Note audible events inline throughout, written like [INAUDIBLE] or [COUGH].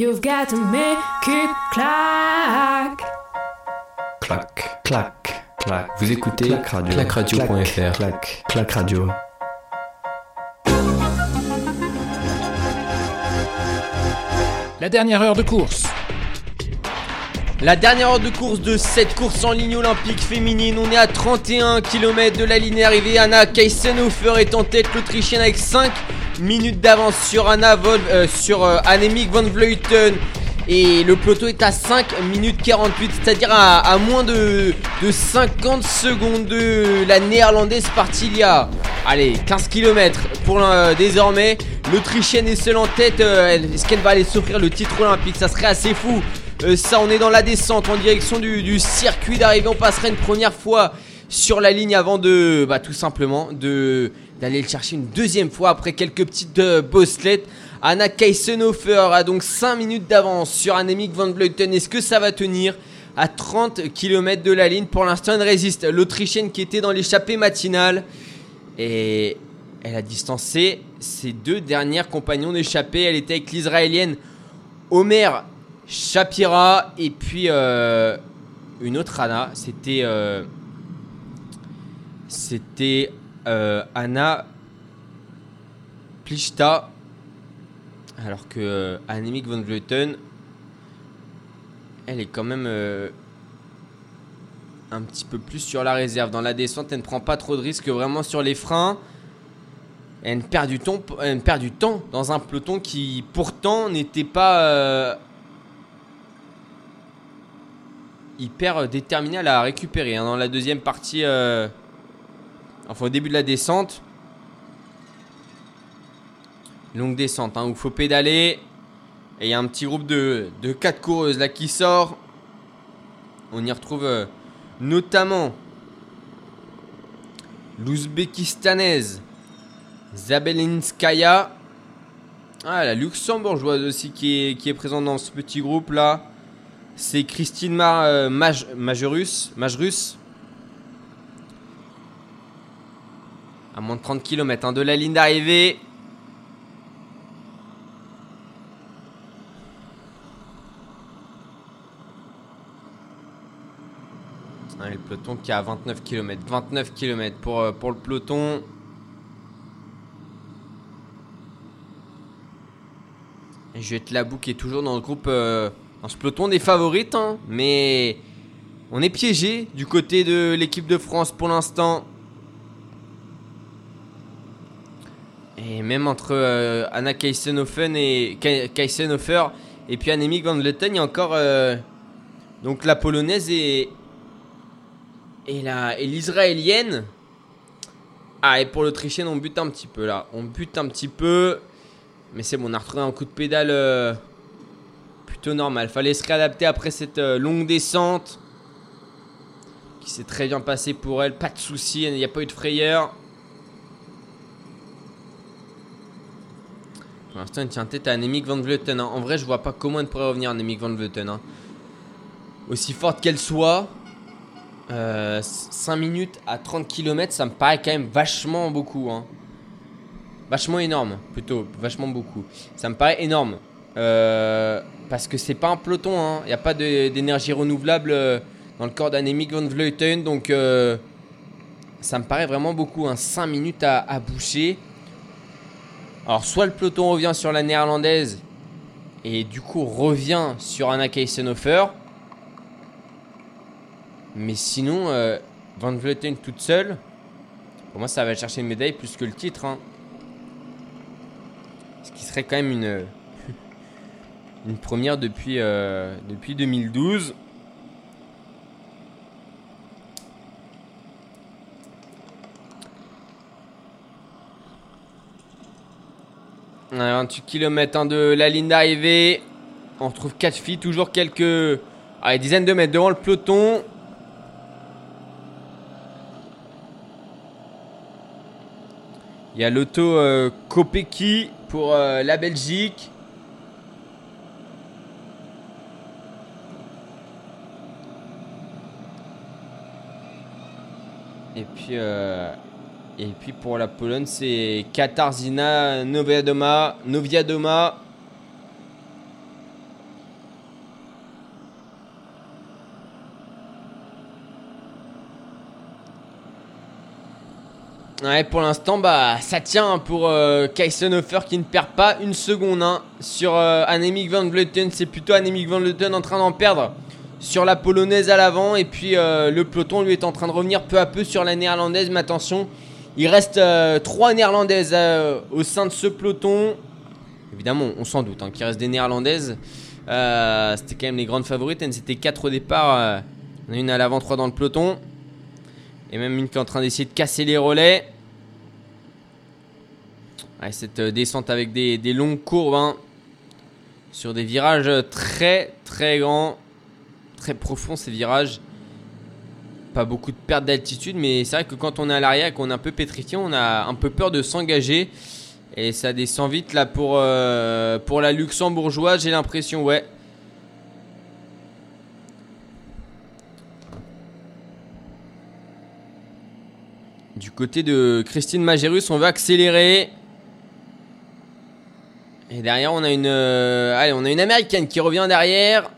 You've got to make it clack. Clac, Clac. clac. Vous écoutez Clac radio. clacradio.fr. Clac. Clac radio. La dernière heure de course. La dernière heure de course de cette course en ligne olympique féminine, on est à 31 km de la ligne arrivée. Anna Keisenhofer est en tête, l'Autrichienne avec 5 minutes d'avance sur Anna Vol, euh, sur euh, van Vleuten. Et le peloton est à 5 minutes 48, c'est-à-dire à, à moins de, de 50 secondes de la néerlandaise partie il y a allez, 15 km pour l'un- désormais. L'Autrichienne est seule en tête. euh, Est-ce qu'elle va aller s'offrir le titre olympique? Ça serait assez fou. Euh, ça, on est dans la descente en direction du, du circuit d'arrivée. On passerait une première fois sur la ligne avant de, bah, tout simplement, de d'aller le chercher une deuxième fois après quelques petites euh, bosselettes. Anna Keisenhofer a donc 5 minutes d'avance sur Annemiek van Vleuten. Est-ce que ça va tenir à 30 km de la ligne? Pour l'instant, elle résiste. L'Autrichienne qui était dans l'échappée matinale et elle a distancé ses deux dernières compagnons d'échappée. Elle était avec l'Israélienne Omer Shapira et puis euh, une autre Anna. C'était euh, c'était euh, Anna Plichta. Alors que euh, Annemiek van Vleuten, elle est quand même euh, un petit peu plus sur la réserve. Dans la descente, elle ne prend pas trop de risques vraiment sur les freins. Elle perd du temps, dans un peloton qui pourtant n'était pas euh, hyper déterminé à la récupérer. hein. Dans la deuxième partie, enfin au début de la descente, longue descente hein, où il faut pédaler. Et il y a un petit groupe de, de 4 coureuses là qui sort. On y retrouve euh, notamment l'ouzbékistanaise Zabelinskaya. Ah, la luxembourgeoise aussi qui est, qui présente dans ce petit groupe là. C'est Christine Ma- euh, Maj- Majerus. Majerus. À moins de 30 km de la ligne d'arrivée. Ouais, le peloton qui est à 29 km. 29 km pour, euh, pour le peloton. Et Juliette Labou qui est toujours dans le groupe, euh, dans ce peloton des favorites. hein. mais on est piégé du côté de l'équipe de France pour l'instant. Et même entre euh, Anna Keisenhofen et Ke- Keisenhofer et puis Annemiek van Vleuten, il y a encore euh, donc la polonaise et la et l'israélienne. Ah et pour l'autrichienne on bute un petit peu là, on bute un petit peu, mais c'est bon on a retrouvé un coup de pédale euh, plutôt normal. Fallait se réadapter après cette longue descente qui s'est très bien passée pour elle, pas de soucis, il n'y a pas eu de frayeur. Pour l'instant, elle tient tête à Annemiek van Vleuten. hein. En vrai, je vois pas comment elle pourrait revenir, Annemiek van Vleuten. hein. Aussi forte qu'elle soit, euh, 5 minutes à 30 km, ça me paraît quand même vachement beaucoup. hein. Vachement énorme, plutôt. Vachement beaucoup. Ça me paraît énorme. Euh, parce que c'est pas un peloton. Il n'y a pas d'énergie renouvelable euh, dans le corps d'Annemiek van Vleuten. Donc, euh, ça me paraît vraiment beaucoup. 5 minutes à, à boucher. Alors, soit le peloton revient sur la néerlandaise et du coup revient sur Anna Keisenhofer. Mais sinon, euh, Van Vleuten toute seule, pour moi, ça va chercher une médaille plus que le titre. hein. Ce qui serait quand même une, [LAUGHS] première depuis, euh, depuis 2012. 28 km de la ligne d'arrivée. On retrouve 4 filles, toujours quelques dizaines de mètres devant le peloton. Il y a l'auto euh, pour euh, la Belgique. Et puis, euh, et puis pour la Pologne, c'est Katarzyna Noviadoma. Noviadoma. Ouais, pour l'instant, bah, ça tient hein, pour euh, qui ne perd pas une seconde. Hein. Sur euh, Anemic Van Vleuten, c'est plutôt Anemic Van Vleuten en train d'en perdre sur la polonaise à l'avant. Et puis euh, le peloton lui est en train de revenir peu à peu sur la néerlandaise. Mais attention, il reste euh, trois néerlandaises au sein de ce peloton. Évidemment, on s'en doute hein, qu'il reste des néerlandaises. C'était quand même les grandes favorites. C'était quatre au départ. A une à l'avant, trois dans le peloton. Et même une qui est en train d'essayer de casser les relais. cette euh, descente avec des, longues courbes. Hein. sur des virages très très grands. Très profonds ces virages. Pas beaucoup de perte d'altitude. Mais c'est vrai que quand on est à l'arrière et qu'on est un peu pétrifié, on a un peu peur de s'engager. Et ça descend vite là pour, euh, la luxembourgeoise, j'ai l'impression, ouais. Du côté de Christine Magérus, on veut accélérer. Et derrière, on a une, euh, allez, on a une américaine qui revient derrière.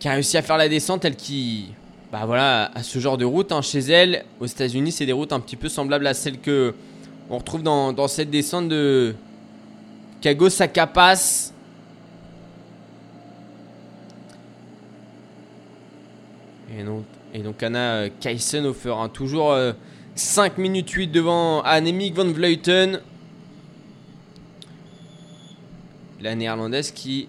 Qui a réussi à faire la descente, elle qui, bah voilà, a ce genre de route hein, chez elle. Aux États-Unis, c'est des routes un petit peu semblables à celles que on retrouve dans, cette descente de Kago Sakapas. Et non, et donc Anna euh, Kaisenhofer, hein, toujours 5 euh, minutes 8 devant Annemiek van Vleuten. La néerlandaise qui,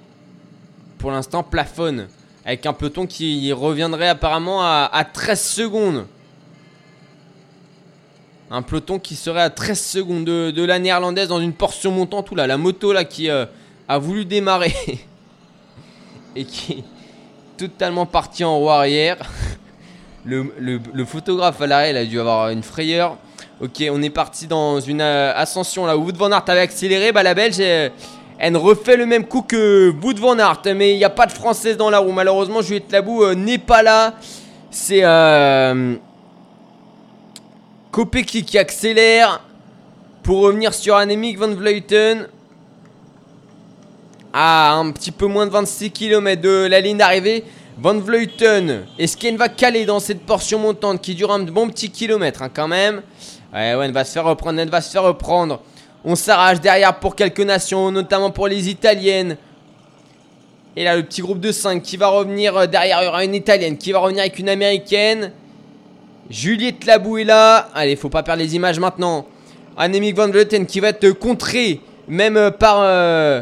pour l'instant, plafonne. Avec un peloton qui reviendrait apparemment à, 13 secondes. Un peloton qui serait à 13 secondes de, la néerlandaise dans une portion montante. Oula, la moto là qui euh, a voulu démarrer. [LAUGHS] et qui est totalement partie en roue arrière. Le, photographe à l'arrêt, a dû avoir une frayeur. Ok, on est parti dans une euh, ascension là. Wood Van avait accéléré. Bah, la Belge, elle, refait le même coup que Wood Van Aert. Mais il n'y a pas de française dans la roue. Malheureusement, Juliette Labou euh, n'est pas là. C'est euh, qui accélère pour revenir sur Annemiek van Vleuten. À un petit peu moins de 26 km de la ligne d'arrivée. Van Vleuten, est-ce qu'elle va caler dans cette portion montante qui dure un bon petit kilomètre hein, quand même? Ouais, ouais, elle va se faire reprendre, elle va se faire reprendre. On s'arrache derrière pour quelques nations, notamment pour les Italiennes. Et là, le petit groupe de 5 qui va revenir euh, derrière. Y aura une Italienne qui va revenir avec une Américaine. Juliette Labou est là. Allez, faut pas perdre les images maintenant. Annemiek van Vleuten qui va être contrée, même euh, par, euh,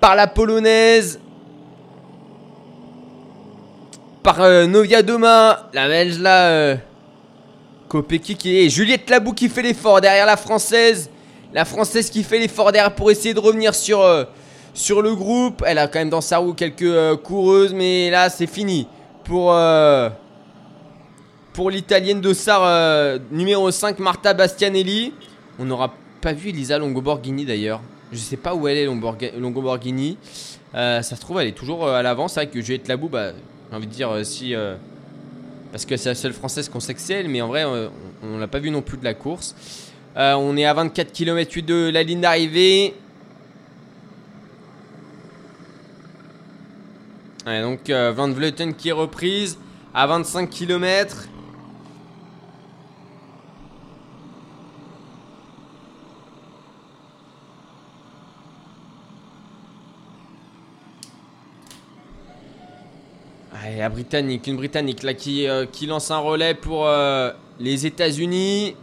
par la Polonaise par Novia Doma, la belge là. Euh, qui est. Juliette Labou qui fait l'effort derrière la française. La française qui fait l'effort derrière pour essayer de revenir sur, euh, le groupe. Elle a quand même dans sa roue quelques euh, coureuses, mais là c'est fini. Pour, pour l'italienne d'Ossar numéro 5, Marta Bastianelli. On n'aura pas vu Elisa Longoborghini d'ailleurs. Je sais pas où elle est Longoborghini. ça se trouve, elle est toujours à l'avant. C'est vrai que Juliette Labou, bah, j'ai envie de dire, euh, si. Euh, parce que c'est la seule française qu'on sait que c'est mais en vrai, euh, on l'a pas vu non plus de la course. On est à 24 km de la ligne d'arrivée. donc Van Vleuten qui est reprise à 25 km. la Britannique, une Britannique là qui, euh, lance un relais pour euh, les États-Unis.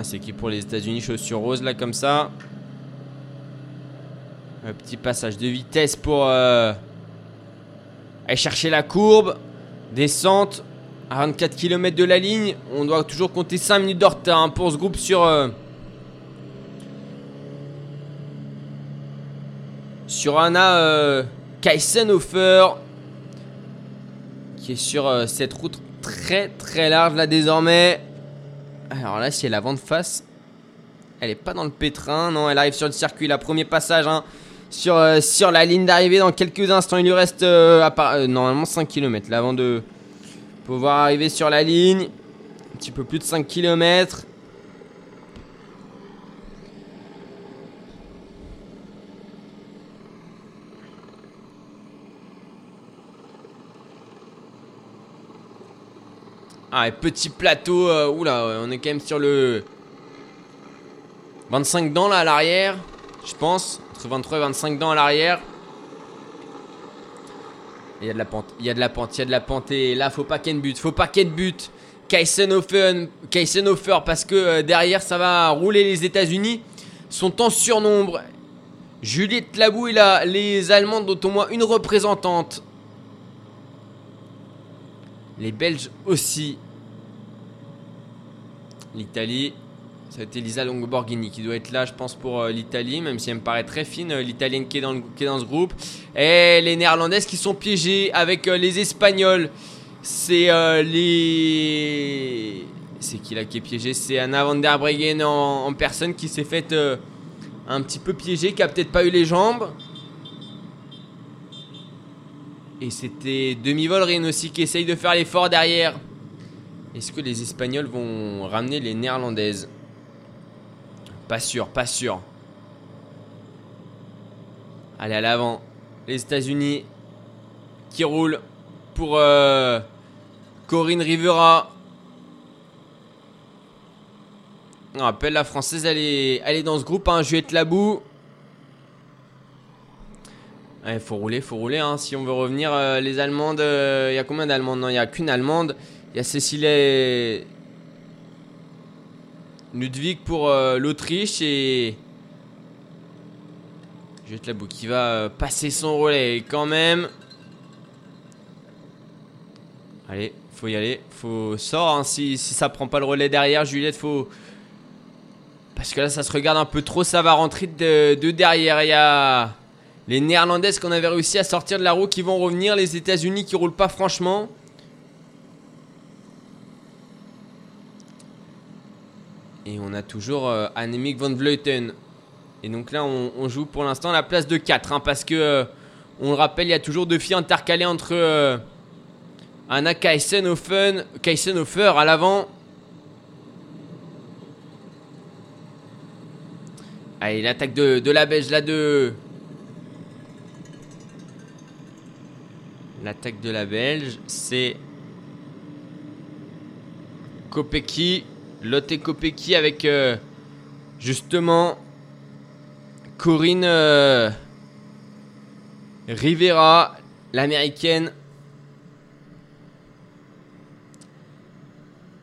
Ah, c'est qui pour les États-Unis, chaussures roses là comme ça. Un petit passage de vitesse pour euh, aller chercher la courbe. Descente à 24 km de la ligne. On doit toujours compter 5 minutes de retard hein, pour ce groupe sur. sur Anna euh, Kaisenhofer qui est sur euh, cette route très très large là désormais. Alors là, si elle a vent de face, elle est pas dans le pétrin. Non, elle arrive sur le circuit. La premier passage hein, sur, euh, sur la ligne d'arrivée dans quelques instants. Il lui reste normalement 5 km là avant de pouvoir arriver sur la ligne. Un petit peu plus de 5 km. Ah, et petit plateau. euh, on est quand même sur le 25 dents là à l'arrière, je pense. Entre 23 et 25 dents à l'arrière. Il y a de la pente, il y a de la pente, il y a de la pente. Et là, faut pas qu'il y ait de but, faut pas qu'il y ait de but. Kaisenhofer, parce que euh, derrière ça va rouler les États-Unis. Sont en surnombre. Juliette Labou, il a les Allemandes dont au moins une représentante. Les Belges aussi. L'Italie. Ça a été Lisa Longoborghini qui doit être là, je pense, pour euh, l'Italie, même si elle me paraît très fine, euh, l'Italienne qui, est dans qui est dans ce groupe. Et les Néerlandaises qui sont piégées avec euh, les Espagnols. C'est les. C'est qui là qui est piégé? C'est Anna van der Breggen en, personne qui s'est faite un petit peu piégée, qui a peut-être pas eu les jambes. Et c'était Demi-Volrine aussi qui essaye de faire l'effort derrière. Est-ce que les Espagnols vont ramener les Néerlandaises? Pas sûr, pas sûr. Allez, à l'avant. Les États-Unis qui roulent pour euh, Corinne Rivera. On rappelle, la française, elle est, dans ce groupe. Hein, Juliette Labou. Il faut rouler, faut rouler. Hein. Si on veut revenir, euh, les Allemandes, il y a combien d'Allemandes? Non, il n'y a qu'une Allemande. Il y a Cécile Ludwig pour euh, l'Autriche et Juliette Labou qui va euh, passer son relais quand même. Allez, faut y aller, faut sort. hein. Si, si ça prend pas le relais derrière, Juliette, faut parce que là, ça se regarde un peu trop. Ça va rentrer de, de derrière. Il y a les Néerlandaises qu'on avait réussi à sortir de la roue qui vont revenir. Les États-Unis qui roulent pas franchement. Et on a toujours euh, Annemiek van Vleuten. Et donc là, on, joue pour l'instant la place de 4. hein, parce que, euh, on le rappelle, il y a toujours deux filles intercalées entre euh, Anna Kaisenhofen, Kaisenhofer à l'avant. Allez, l'attaque de, de la Belge là de. L'attaque de la Belge, c'est. Kopecky. Lotte Kopecky avec. euh, justement. Corinne. euh, Rivera, l'américaine.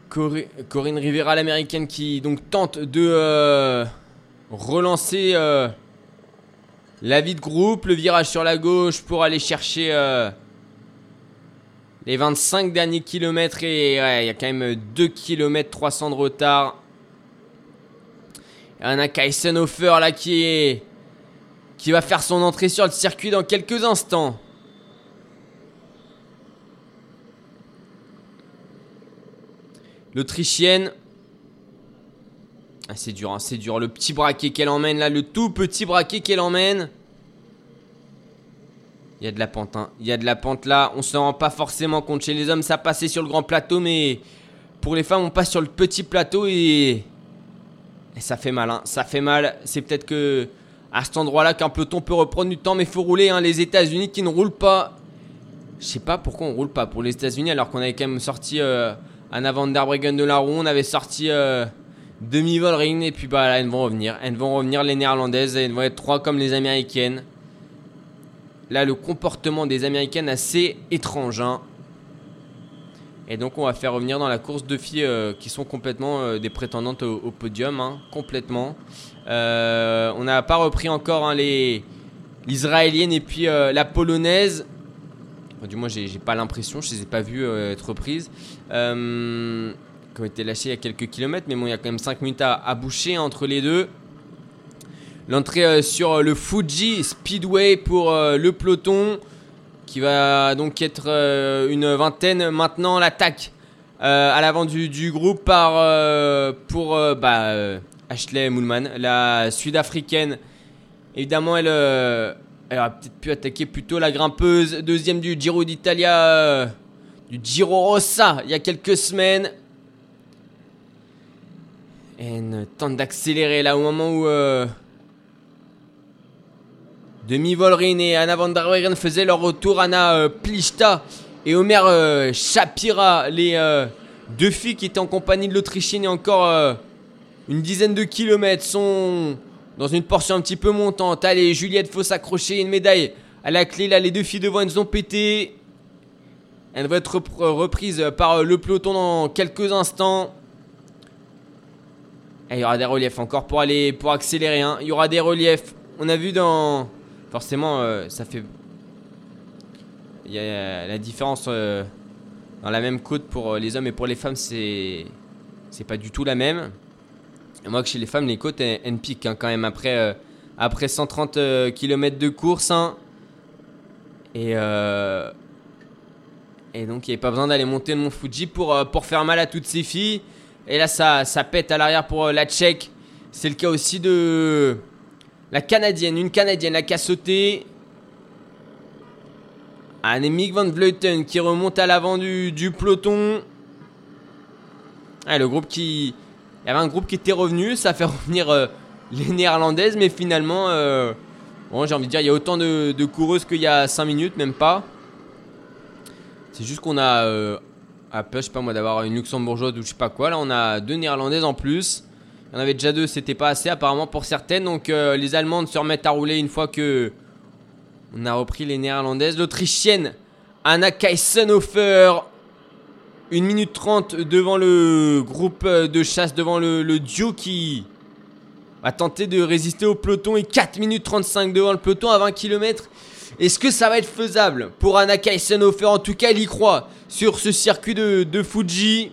Cori- Corinne Rivera, l'américaine, qui donc tente de euh, relancer la vie de groupe, le virage sur la gauche pour aller chercher les 25 derniers kilomètres. Et ouais, il y a quand même 2 km 300 de retard. Anna Kaisenhofer là qui est qui va faire son entrée sur le circuit dans quelques instants. L'Autrichienne. Ah, c'est dur, hein, c'est dur. Le petit braquet qu'elle emmène là, le tout petit braquet qu'elle emmène. Il y a de la pente, hein. Il y a de la pente là. On se rend pas forcément compte. Chez les hommes, ça passait sur le grand plateau, mais pour les femmes, on passe sur le petit plateau et. Et ça fait mal, hein. Ça fait mal. C'est peut-être que. À cet endroit-là, qu'un peloton peut reprendre du temps, mais faut rouler. Hein. Les États-Unis qui ne roulent pas. Je sais pas pourquoi on roule pas pour les États-Unis alors qu'on avait quand même sorti euh, Anna van der de la roue, on avait sorti euh, demi Volring et puis bah là elles vont revenir, elles vont revenir les néerlandaises, elles vont être trois comme les américaines. Là le comportement des américaines assez étrange. hein. Et donc on va faire revenir dans la course deux filles euh, qui sont complètement euh, des prétendantes au, podium, hein, complètement. Euh, on n'a pas repris encore hein, les l'israélienne et puis la polonaise. Du moins, j'ai pas l'impression, je les ai pas vues être reprises. Qui ont été lâchées il y a quelques kilomètres, mais bon, il y a quand même 5 minutes à boucher entre les deux. L'entrée euh, sur le Fuji Speedway pour euh, le peloton, qui va donc être euh, une vingtaine. Maintenant, l'attaque euh, à l'avant du, groupe par euh, pour euh, bah, euh, Ashley Moulman, la sud-africaine. Évidemment, elle, euh, elle aurait peut-être pu attaquer plutôt la grimpeuse, deuxième du Giro d'Italia, euh, du Giro Rossa, il y a quelques semaines. Elle tente d'accélérer là au moment où euh, Demi Volrin et Anna van der Weyden faisaient leur retour. Anna euh, Plichta et Omer euh, Shapira, les euh, deux filles qui étaient en compagnie de l'Autrichienne et encore une dizaine de kilomètres sont dans une portion un petit peu montante. Allez, Juliette, faut s'accrocher, une médaille à la clé. Là, les deux filles devant, elles ont pété. Elle va être repr- reprise par le peloton dans quelques instants. Il y aura des reliefs encore pour aller pour accélérer. hein. Il y aura des reliefs. On a vu dans forcément euh, ça fait il y a la différence euh, dans la même côte pour euh, les hommes et pour les femmes c'est c'est pas du tout la même. Et moi que chez les femmes les côtes elles, elles piquent hein, quand même après après 130 km de course hein. et et donc il n'y avait pas besoin d'aller monter le mont Fuji pour, pour faire mal à toutes ces filles. Et là ça, ça pète à l'arrière pour la tchèque. C'est le cas aussi de la canadienne, une canadienne là, qui a sauté. Annemiek van Vleuten qui remonte à l'avant du, du peloton. Ah, le groupe qui. Il y avait un groupe qui était revenu, ça fait [LAUGHS] revenir euh, les néerlandaises, mais finalement, euh, bon, j'ai envie de dire, il y a autant de, coureuses qu'il y a 5 minutes, même pas. C'est juste qu'on a euh, à je sais pas moi, d'avoir une luxembourgeoise ou je sais pas quoi. Là, on a deux néerlandaises en plus. Il y en avait déjà deux, c'était pas assez apparemment pour certaines. Donc euh, les Allemandes se remettent à rouler une fois que on a repris les néerlandaises. L'Autrichienne Anna Kaisenhofer, 1 minute 30 devant le groupe de chasse, devant le, le duo qui a tenté de résister au peloton et 4 minutes 35 devant le peloton à 20 km. Est-ce que ça va être faisable pour Anna Kaisenhofer? En tout cas, elle y croit sur ce circuit de, de Fuji.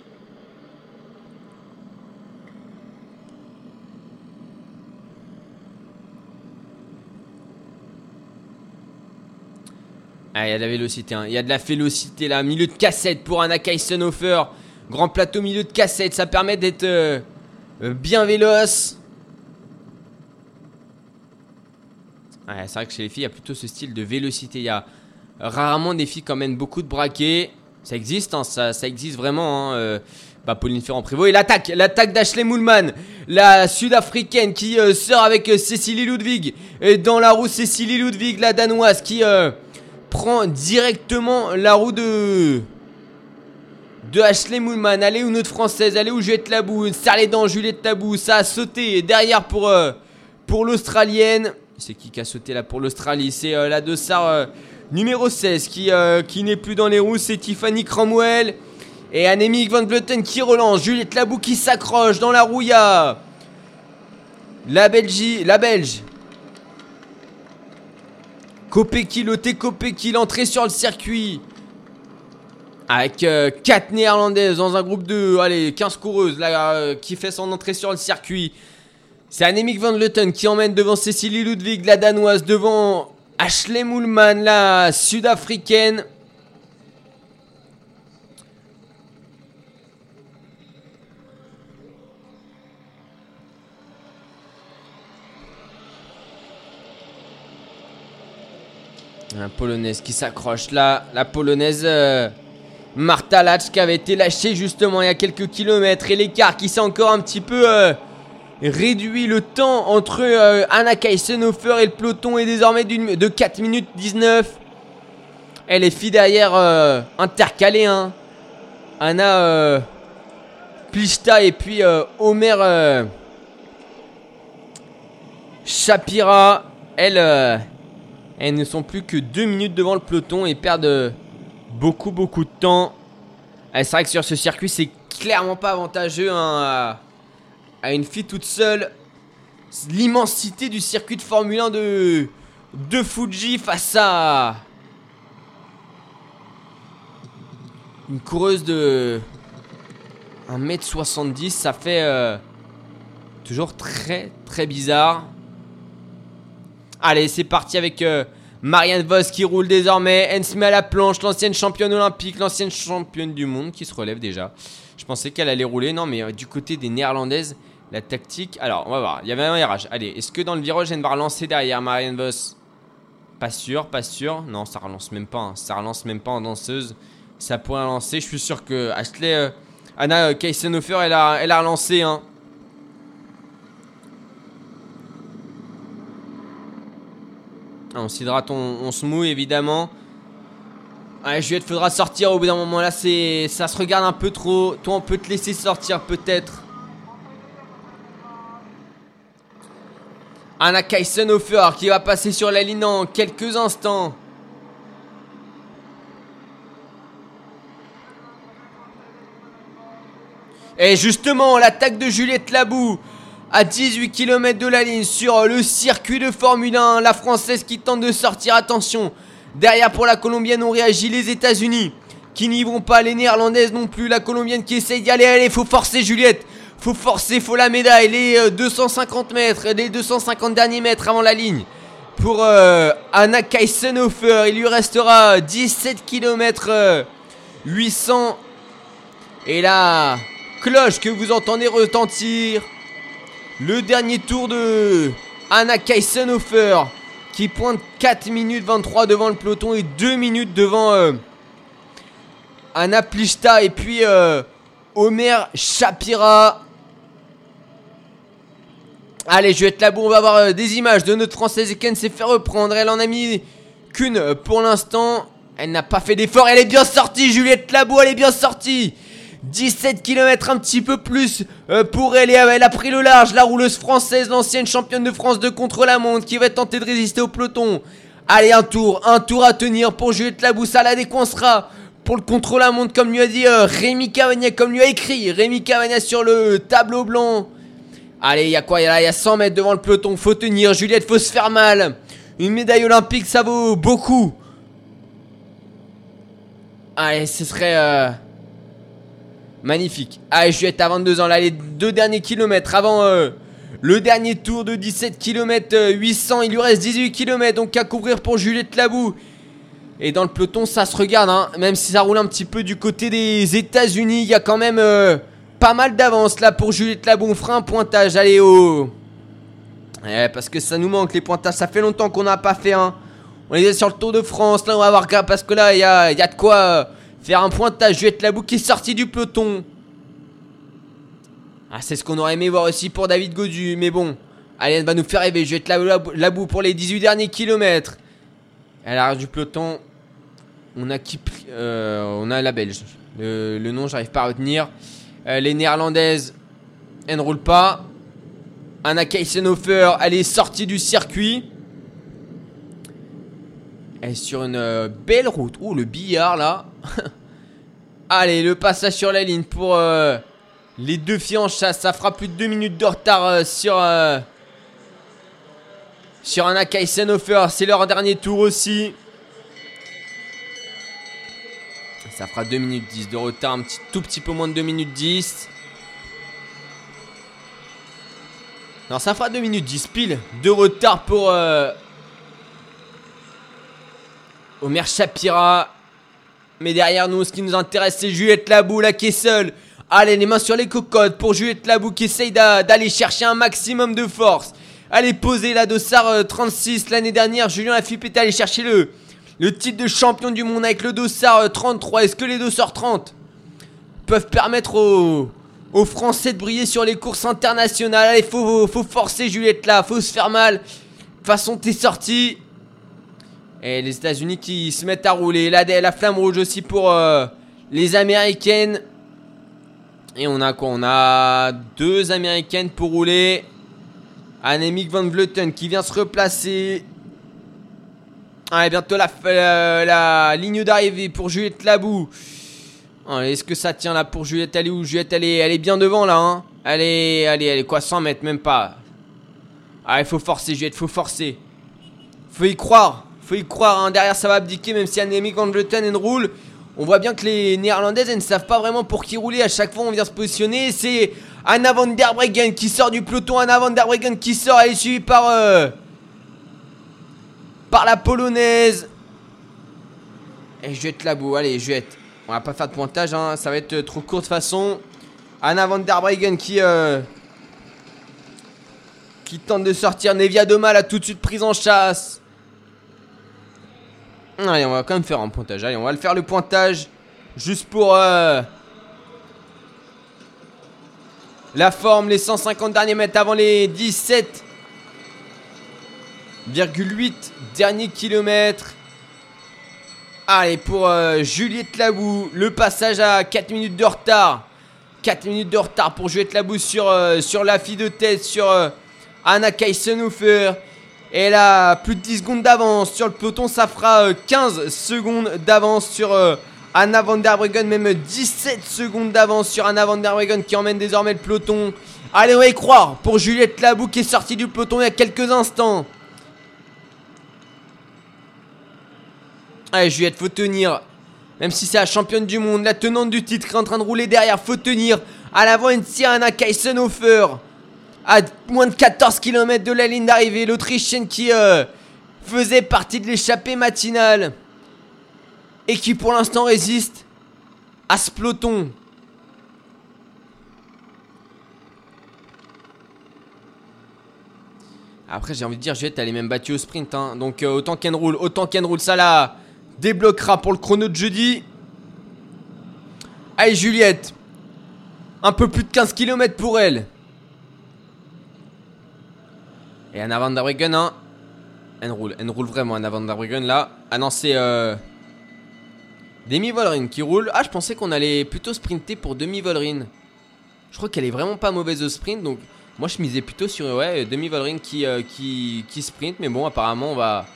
Ah, il y a de la vélocité, hein. il y a de la vélocité là. Milieu de cassette pour Anna Kaisenhofer. Grand plateau, milieu de cassette, ça permet d'être euh, euh, bien véloce. Ouais, c'est vrai que chez les filles, il y a plutôt ce style de vélocité. Il y a rarement des filles qui emmènent beaucoup de braquets. Ça existe, hein, ça, existe vraiment. Hein, euh, bah, Pauline Ferrand-Prévot. Et l'attaque, l'attaque d'Ashley Moulman, la sud-africaine qui sort avec euh, Cécilie Ludwig. Et dans la roue, Cécilie Ludwig, la danoise, qui prend directement la roue de. De Ashley Moulman. Allez, une autre française. Allez, où Juliette Labou. Serre les dents, Juliette Labou. Ça a sauté. Derrière pour, euh, pour l'Australienne. C'est qui qui a sauté là pour l'Australie? C'est euh, la dossard euh, numéro 16 qui, n'est plus dans les roues. C'est Tiffany Cromwell. Et Annemiek van Vleuten qui relance. Juliette Labou qui s'accroche dans la roue. il y a La Belgique. La Belge. Kopecky, Lotte Kopecky, l'entrée sur le circuit. Avec 4 néerlandaises dans un groupe de allez, 15 coureuses euh, qui fait son entrée sur le circuit. C'est Annemiek van Vleuten qui emmène devant Cécilie Ludwig, la danoise, devant Ashley Moulman, la sud-africaine. La polonaise qui s'accroche là, la polonaise euh, Marta Lacz qui avait été lâchée justement il y a quelques kilomètres et l'écart qui s'est encore un petit peu euh, réduit le temps entre euh, Anna Kaisenhofer et le peloton est désormais de 4 minutes 19. Et les filles derrière intercalées hein. Anna Plichta et puis Omer Shapira, elles, euh, elles ne sont plus que 2 minutes devant le peloton et perdent euh, beaucoup beaucoup de temps. Ah, c'est vrai que sur ce circuit c'est clairement pas avantageux hein, à, une fille toute seule. L'immensité du circuit de Formule 1 de, de Fuji face à une coureuse de 1m70, ça fait euh, toujours très très bizarre. Allez, c'est parti avec euh, Marianne Vos qui roule désormais. Elle se met à la planche, l'ancienne championne olympique, l'ancienne championne du monde qui se relève déjà. Je pensais qu'elle allait rouler, non, mais euh, du côté des néerlandaises, la tactique. Alors, on va voir. Il y avait un virage. Allez, est-ce que dans le virage, elle va relancer derrière Marianne Vos Pas sûr, pas sûr. Non, ça relance même pas. hein. Ça relance même pas en danseuse. Ça pourrait lancer. Je suis sûr que Ashley, euh, Anna Kaisenhofer, elle a, elle a relancé. Hein. On s'hydrate, on, se mouille évidemment. Juliette, faudra sortir au bout d'un moment. Là, c'est, ça se regarde un peu trop. Toi, on peut te laisser sortir peut-être. Anna Kaisenhofer qui va passer sur la ligne en quelques instants. Et justement, l'attaque de Juliette Labou à 18 km de la ligne sur le circuit de Formule 1. La française qui tente de sortir. Attention, derrière pour la colombienne ont réagi les États-Unis qui n'y vont pas. Les néerlandaises non plus. La colombienne qui essaye d'y aller. Allez, faut forcer Juliette. Faut forcer, faut la médaille. Les 250 mètres, les 250 derniers mètres avant la ligne. Pour euh, Anna Kaisenhofer, il lui restera 17 km 800. Et là, cloche que vous entendez retentir. Le dernier tour de Anna Kaisenhofer qui pointe 4 minutes 23 devant le peloton et 2 minutes devant euh, Anna Plichta et puis euh, Omer Shapira. Allez, je vais on va voir euh, des images de notre française et qu'elle s'est fait reprendre. Elle en a mis qu'une pour l'instant. Elle n'a pas fait d'effort. Elle est bien sortie, Juliette Labou, elle est bien sortie. 17 km, un petit peu plus euh, pour elle. Et elle a pris le large, la rouleuse française, l'ancienne championne de France de contre-la-montre qui va tenter de résister au peloton. Allez, un tour, un tour à tenir pour Juliette Labou. Ça la décoincera pour le contre-la-montre, comme lui a dit euh, Rémi Cavagna, comme lui a écrit Rémi Cavagna sur le tableau blanc. Allez, il y a quoi? Il y a, y a 100 mètres devant le peloton. Faut tenir. Juliette, faut se faire mal. Une médaille olympique, ça vaut beaucoup. Allez, ce serait. Euh, magnifique. Allez, Juliette à 22 ans. Là, les deux derniers kilomètres avant euh, le dernier tour de 17 km 800. Il lui reste 18 km donc à couvrir pour Juliette Labou. Et dans le peloton, ça se regarde. Hein. Même si ça roule un petit peu du côté des États-Unis, il y a quand même euh, pas mal d'avance là pour Juliette Labou. On fera un pointage. Allez, oh. parce que ça nous manque les pointages. Ça fait longtemps qu'on n'a pas fait un. On est sur le Tour de France. Là, on va voir parce que là, il y a, y a de quoi. euh, Faire un pointage, Juliette Labou qui est sorti du peloton. Ah, c'est ce qu'on aurait aimé voir aussi pour David Godu, mais bon. Elle va nous faire rêver. Juliette Labou, Labou pour les 18 derniers kilomètres. Elle arrive du peloton. On a qui euh, On a la Belge. Le, le nom, j'arrive pas à retenir. Euh, les Néerlandaises, elles ne roulent pas. Anna Keisenhofer, elle est sortie du circuit. Elle est sur une euh, belle route. Ouh, le billard là. [LAUGHS] Allez, le passage sur la ligne pour euh, les deux filles en chasse. Ça fera plus de deux minutes de retard euh, sur, euh, sur Anna Kaisenhofer. C'est leur dernier tour aussi. Ça fera 2 minutes 10 de retard. Un petit, tout petit peu moins de 2 minutes 10. Non, ça fera 2 minutes 10 pile de retard pour Omer Shapira. Mais derrière nous, ce qui nous intéresse, c'est Juliette Labou, là, qui est seule. Allez, les mains sur les cocottes pour Juliette Labou qui essaye d'a- d'aller chercher un maximum de force. Allez, poser la dossard euh, 36 l'année dernière. Julien Lafilippe est allé chercher le, le titre de champion du monde avec le dossard euh, 33. Est-ce que les dossards 30 peuvent permettre aux, aux Français de briller sur les courses internationales? Allez, faut, faut forcer Juliette là, faut se faire mal. De toute façon, t'es sorti. Et les États-Unis qui se mettent à rouler. La, la flamme rouge aussi pour euh, les Américaines. Et on a quoi? On a deux Américaines pour rouler. Annemiek van Vleuten qui vient se replacer. Allez, bientôt la, la, la ligne d'arrivée pour Juliette Labou. Allez, Est-ce que ça tient là pour Juliette? Elle est où? Juliette, elle est, elle est bien devant là. Hein allez, allez, allez, quoi? 100 mètres, même pas. Ah, il faut forcer, Juliette, faut forcer. Faut y croire. Faut y croire. hein. Derrière, ça va abdiquer, même si van Vleuten elle roule. On voit bien que les Néerlandaises, ne savent pas vraiment pour qui rouler. À chaque fois, on vient se positionner. C'est Anna van der Breggen qui sort du peloton. Anna van der Breggen qui sort. Elle est suivie par. euh, la polonaise. Et Juliette Labou. Allez, Juliette. On va pas faire de pointage. hein. Ça va être euh, trop court de façon. Anna van der Breggen qui. euh, qui tente de sortir. Nevia Doma l'a tout de suite prise en chasse. Allez, on va quand même faire un pointage. Allez, on va le faire le pointage. Juste pour euh, la forme, les 150 derniers mètres avant les 17,8 derniers kilomètres. Allez, pour euh, Juliette Labou, le passage à 4 minutes de retard. 4 minutes de retard pour Juliette Labou sur, euh, sur la fille de tête, sur Anna Kaisenhofer. Elle a plus de 10 secondes d'avance sur le peloton. Ça fera euh, 15 secondes d'avance sur euh, Anna van der Breggen. Même 17 secondes d'avance sur Anna van der Breggen qui emmène désormais le peloton. Allez, on va y croire pour Juliette Labou qui est sortie du peloton il y a quelques instants. Allez, Juliette, faut tenir. Même si c'est la championne du monde, la tenante du titre qui est en train de rouler derrière, faut tenir. À l'avant, une Anna Kaisenhofer. À moins de 14 km de la ligne d'arrivée, l'Autrichienne qui euh, faisait partie de l'échappée matinale. Et qui pour l'instant résiste à ce peloton. Après, j'ai envie de dire, Juliette, elle est même battue au sprint. hein. Donc, euh, autant qu'elle roule, autant qu'elle roule. Ça la débloquera pour le chrono de jeudi. Allez, Juliette. Un peu plus de 15 km pour elle. Et Anna van der Breggen, hein. Elle roule, elle roule vraiment, Anna van der Breggen, là. Ah non, c'est euh, Demi Volrin qui roule. Ah, je pensais qu'on allait plutôt sprinter pour Demi Volrin. Je crois qu'elle est vraiment pas mauvaise au sprint, donc moi je misais plutôt sur ouais, Demi Volrin qui, euh, qui, qui sprint. Mais bon, apparemment, on va.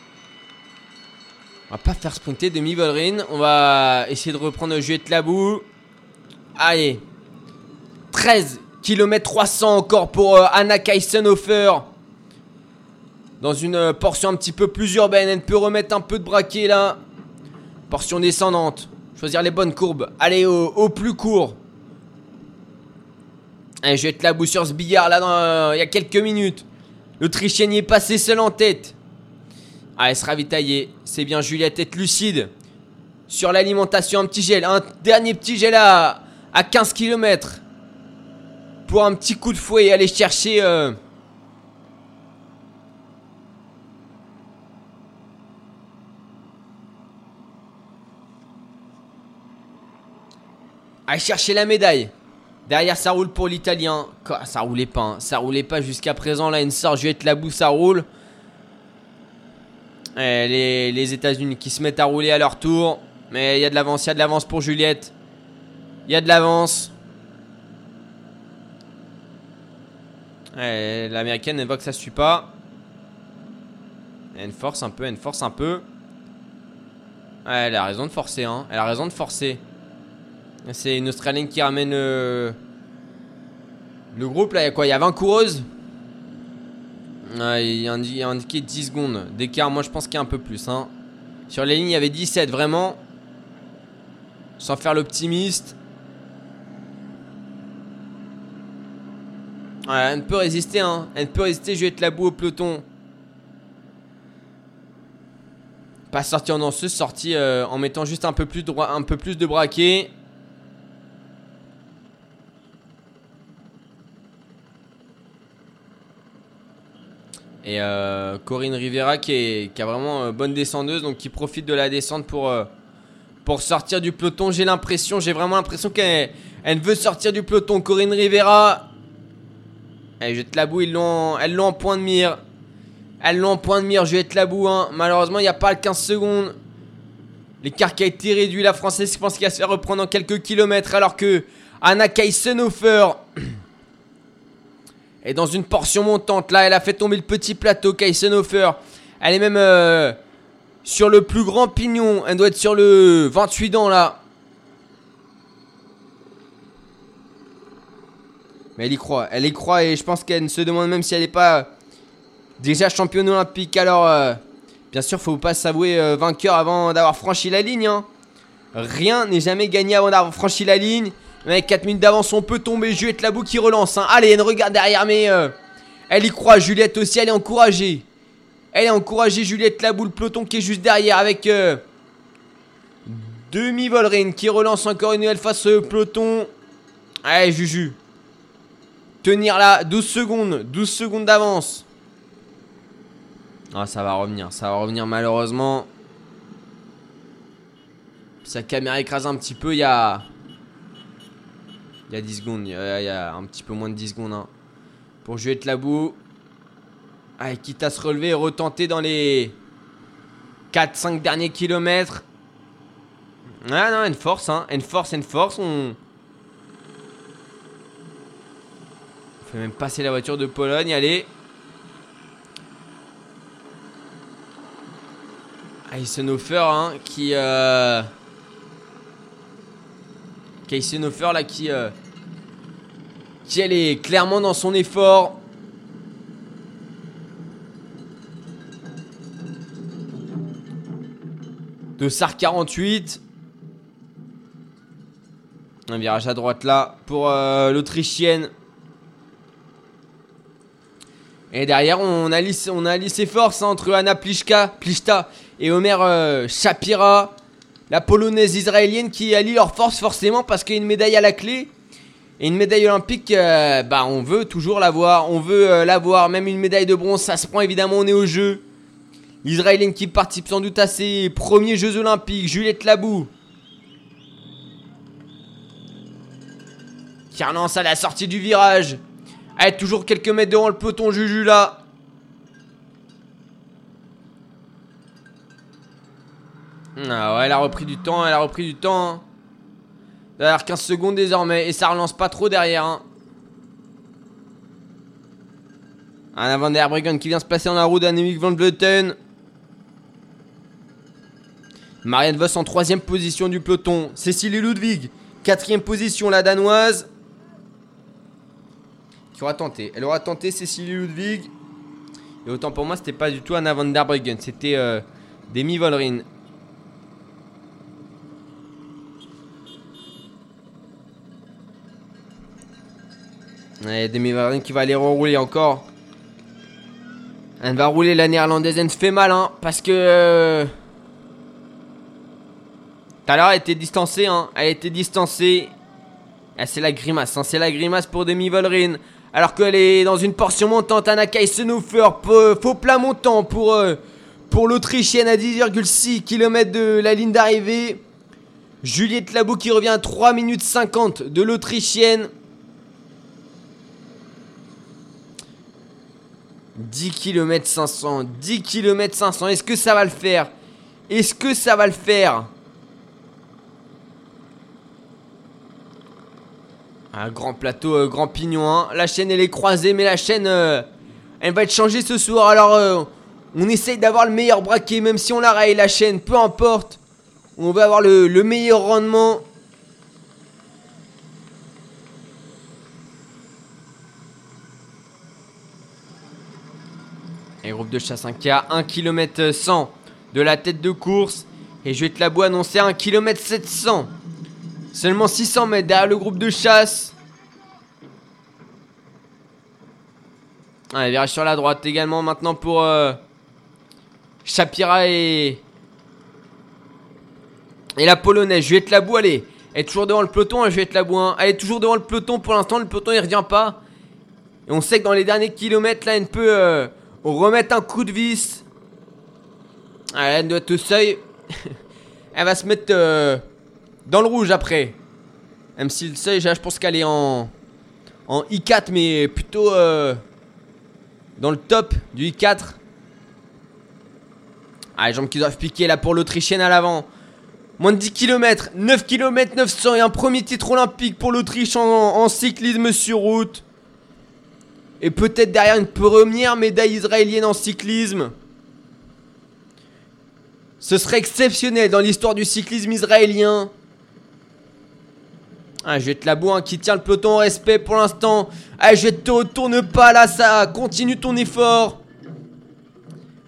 On va pas faire sprinter Demi Volrin. On va essayer de reprendre Juliette Labou. Allez. 13 km 300 encore pour euh, Anna Kaisenhofer. Dans une euh, portion un petit peu plus urbaine. Elle peut remettre un peu de braquet là. Portion descendante. Choisir les bonnes courbes. Allez au, plus court. Allez, je vais être la boue sur ce billard là euh, il y a quelques minutes. L'Autrichienne y est passée seule en tête. Allez, se ravitailler. C'est bien Juliette, tête lucide. Sur l'alimentation, un petit gel. Un dernier petit gel à, à 15 km. Pour un petit coup de fouet et aller chercher. euh, Aller chercher la médaille. Derrière, ça roule pour l'Italien. Ça roulait pas. hein. Ça roulait pas jusqu'à présent. Là, une sort Juliette Labou, ça roule. Eh, les États-Unis qui se mettent à rouler à leur tour. Mais il y a de l'avance, il y a de l'avance pour Juliette. Il y a de l'avance. Eh, L'américaine, elle voit que ça suit pas. Elle force un peu, elle force un peu. Ouais, elle a raison de forcer, hein. Elle a raison de forcer. C'est une Australienne qui ramène euh, le groupe. Là, il y a quoi? Il y a 20 coureuses Il a indi- il y a indiqué 10 secondes d'écart. Moi, je pense qu'il y a un peu plus. Hein. Sur les lignes, il y avait 17, vraiment. Sans faire l'optimiste. Elle ne peut résister. Hein. Elle ne peut résister. Je vais être la boue au peloton. Pas sorti en danseuse, sorti euh, en mettant juste un peu plus de, un peu plus de braquet. Et euh, Corinne Rivera qui, est, qui a vraiment euh, bonne descendeuse, donc qui profite de la descente pour, euh, pour sortir du peloton. J'ai l'impression, j'ai vraiment l'impression qu'elle elle veut sortir du peloton. Corinne Rivera. Elle jette la boue, ils l'ont, en point de mire. Elles l'ont en point de mire, je vais être la boue. hein. Malheureusement, il n'y a pas le 15 secondes. L'écart qui a été réduit, la française, je pense qu'il va se faire reprendre en quelques kilomètres. Alors que Anna Kaisenhofer est dans une portion montante. Là, elle a fait tomber le petit plateau, Kaisenhofer. Elle est même euh, sur le plus grand pignon. Elle doit être sur le 28 dents là. Mais elle y croit, elle y croit et je pense qu'elle se demande même si elle n'est pas déjà championne olympique. Alors, euh, bien sûr, faut pas s'avouer euh, vainqueur avant d'avoir franchi la ligne. hein. Rien n'est jamais gagné avant d'avoir franchi la ligne. Avec 4 minutes d'avance, on peut tomber. Juliette Labou qui relance. hein. Allez, elle regarde derrière, mais euh, elle y croit. Juliette aussi, elle est encouragée. Elle est encouragée, Juliette Labou, le peloton qui est juste derrière avec euh, Demi Volrin qui relance encore une nouvelle fois ce peloton. Allez, Juju. Tenir là, 12 secondes, 12 secondes d'avance. Ah, ça va revenir, ça va revenir malheureusement. Sa caméra écrase un petit peu, il y a. Il y a 10 secondes, il y a, un petit peu moins de 10 secondes. hein. Pour Juliette Labou. Allez, quitte à se relever et retenter dans les 4-5 derniers kilomètres. Ah non, une force, hein. Une force, une force. On. Fait même passer la voiture de Pologne. Allez. Eisenhofer, hein, qui. Euh... Eisenhofer, là, qui. Euh... Qui, elle est clairement dans son effort. De SAR 48. Un virage à droite là pour euh, l'Autrichienne. Et derrière, on allie, on allie ses forces hein, entre Anna Plichka, Plichta et Omer euh, Shapira. La polonaise israélienne qui allie leurs forces forcément parce qu'il y a une médaille à la clé. Et une médaille olympique, euh, bah on veut toujours l'avoir. On veut l'avoir. Même une médaille de bronze, ça se prend évidemment, on est au jeu. L'Israélienne qui participe sans doute à ses premiers Jeux Olympiques, Juliette Labou. Qui relance à la sortie du virage. Elle toujours quelques mètres devant le peloton Juju là. Ah ouais, elle a repris du temps, elle a repris du temps. Hein. D'ailleurs 15 secondes désormais et ça relance pas trop derrière. Hein. Un avant Brigand qui vient se placer dans la roue d'Annemiek van Vleuten. Marianne Voss en troisième position du peloton. Cécilie Ludwig, quatrième position, la danoise. Qui aura tenté. Elle aura tenté Cécilie Ludwig. Et autant pour moi, c'était pas du tout Anna van der Breggen. C'était euh, Demi Volrin. Demi Volrin qui va aller rerouler encore. Elle va rouler la néerlandaise. Elle se fait mal, hein, parce que. Euh, tout à l'heure, elle était distancée, hein. Elle était distancée. Ah, c'est la grimace, hein. C'est la grimace pour Demi Volrin. Alors qu'elle est dans une portion montante. Anna Kaisenhofer, faux plat montant pour, euh, pour l'Autrichienne à 10,6 km de la ligne d'arrivée. Juliette Labou qui revient à 3 minutes 50 de l'Autrichienne. 10 km 500, 10 km 500, est-ce que ça va le faire? Est-ce que ça va le faire? Un grand plateau, euh, grand pignon. Hein. La chaîne, elle est croisée, mais la chaîne, euh, elle va être changée ce soir. Alors, euh, on essaye d'avoir le meilleur braquet, même si on la raille la chaîne, peu importe. On va avoir le, meilleur rendement. Et groupe de chasse 1 à 1 km 100 de la tête de course. Et je vais te la boire annoncer 1 km 700. Seulement 600 mètres derrière le groupe de chasse. Allez, virage sur la droite également maintenant pour euh, Shapira et... Et la polonaise, Juliette Labou, allez. Elle est toujours devant le peloton, hein, Juliette Labou. Hein. Elle est toujours devant le peloton pour l'instant, le peloton il revient pas. Et on sait que dans les derniers kilomètres, là, elle peut euh, remettre un coup de vis. Elle doit être au seuil. [LAUGHS] elle va se mettre... Euh, dans le rouge après. Même si le seuil, je pense qu'elle est en, en I4, mais plutôt euh, dans le top du I4. Ah, les jambes qui doivent piquer là pour l'Autrichienne à l'avant. Moins de 10 km, 9 km 900 et un premier titre olympique pour l'Autriche en, cyclisme sur route. Et peut-être derrière une première médaille israélienne en cyclisme. Ce serait exceptionnel dans l'histoire du cyclisme israélien. Ah, je vais te la boire qui tient le peloton en respect pour l'instant. Ah, je te retourne pas là, ça. Continue ton effort.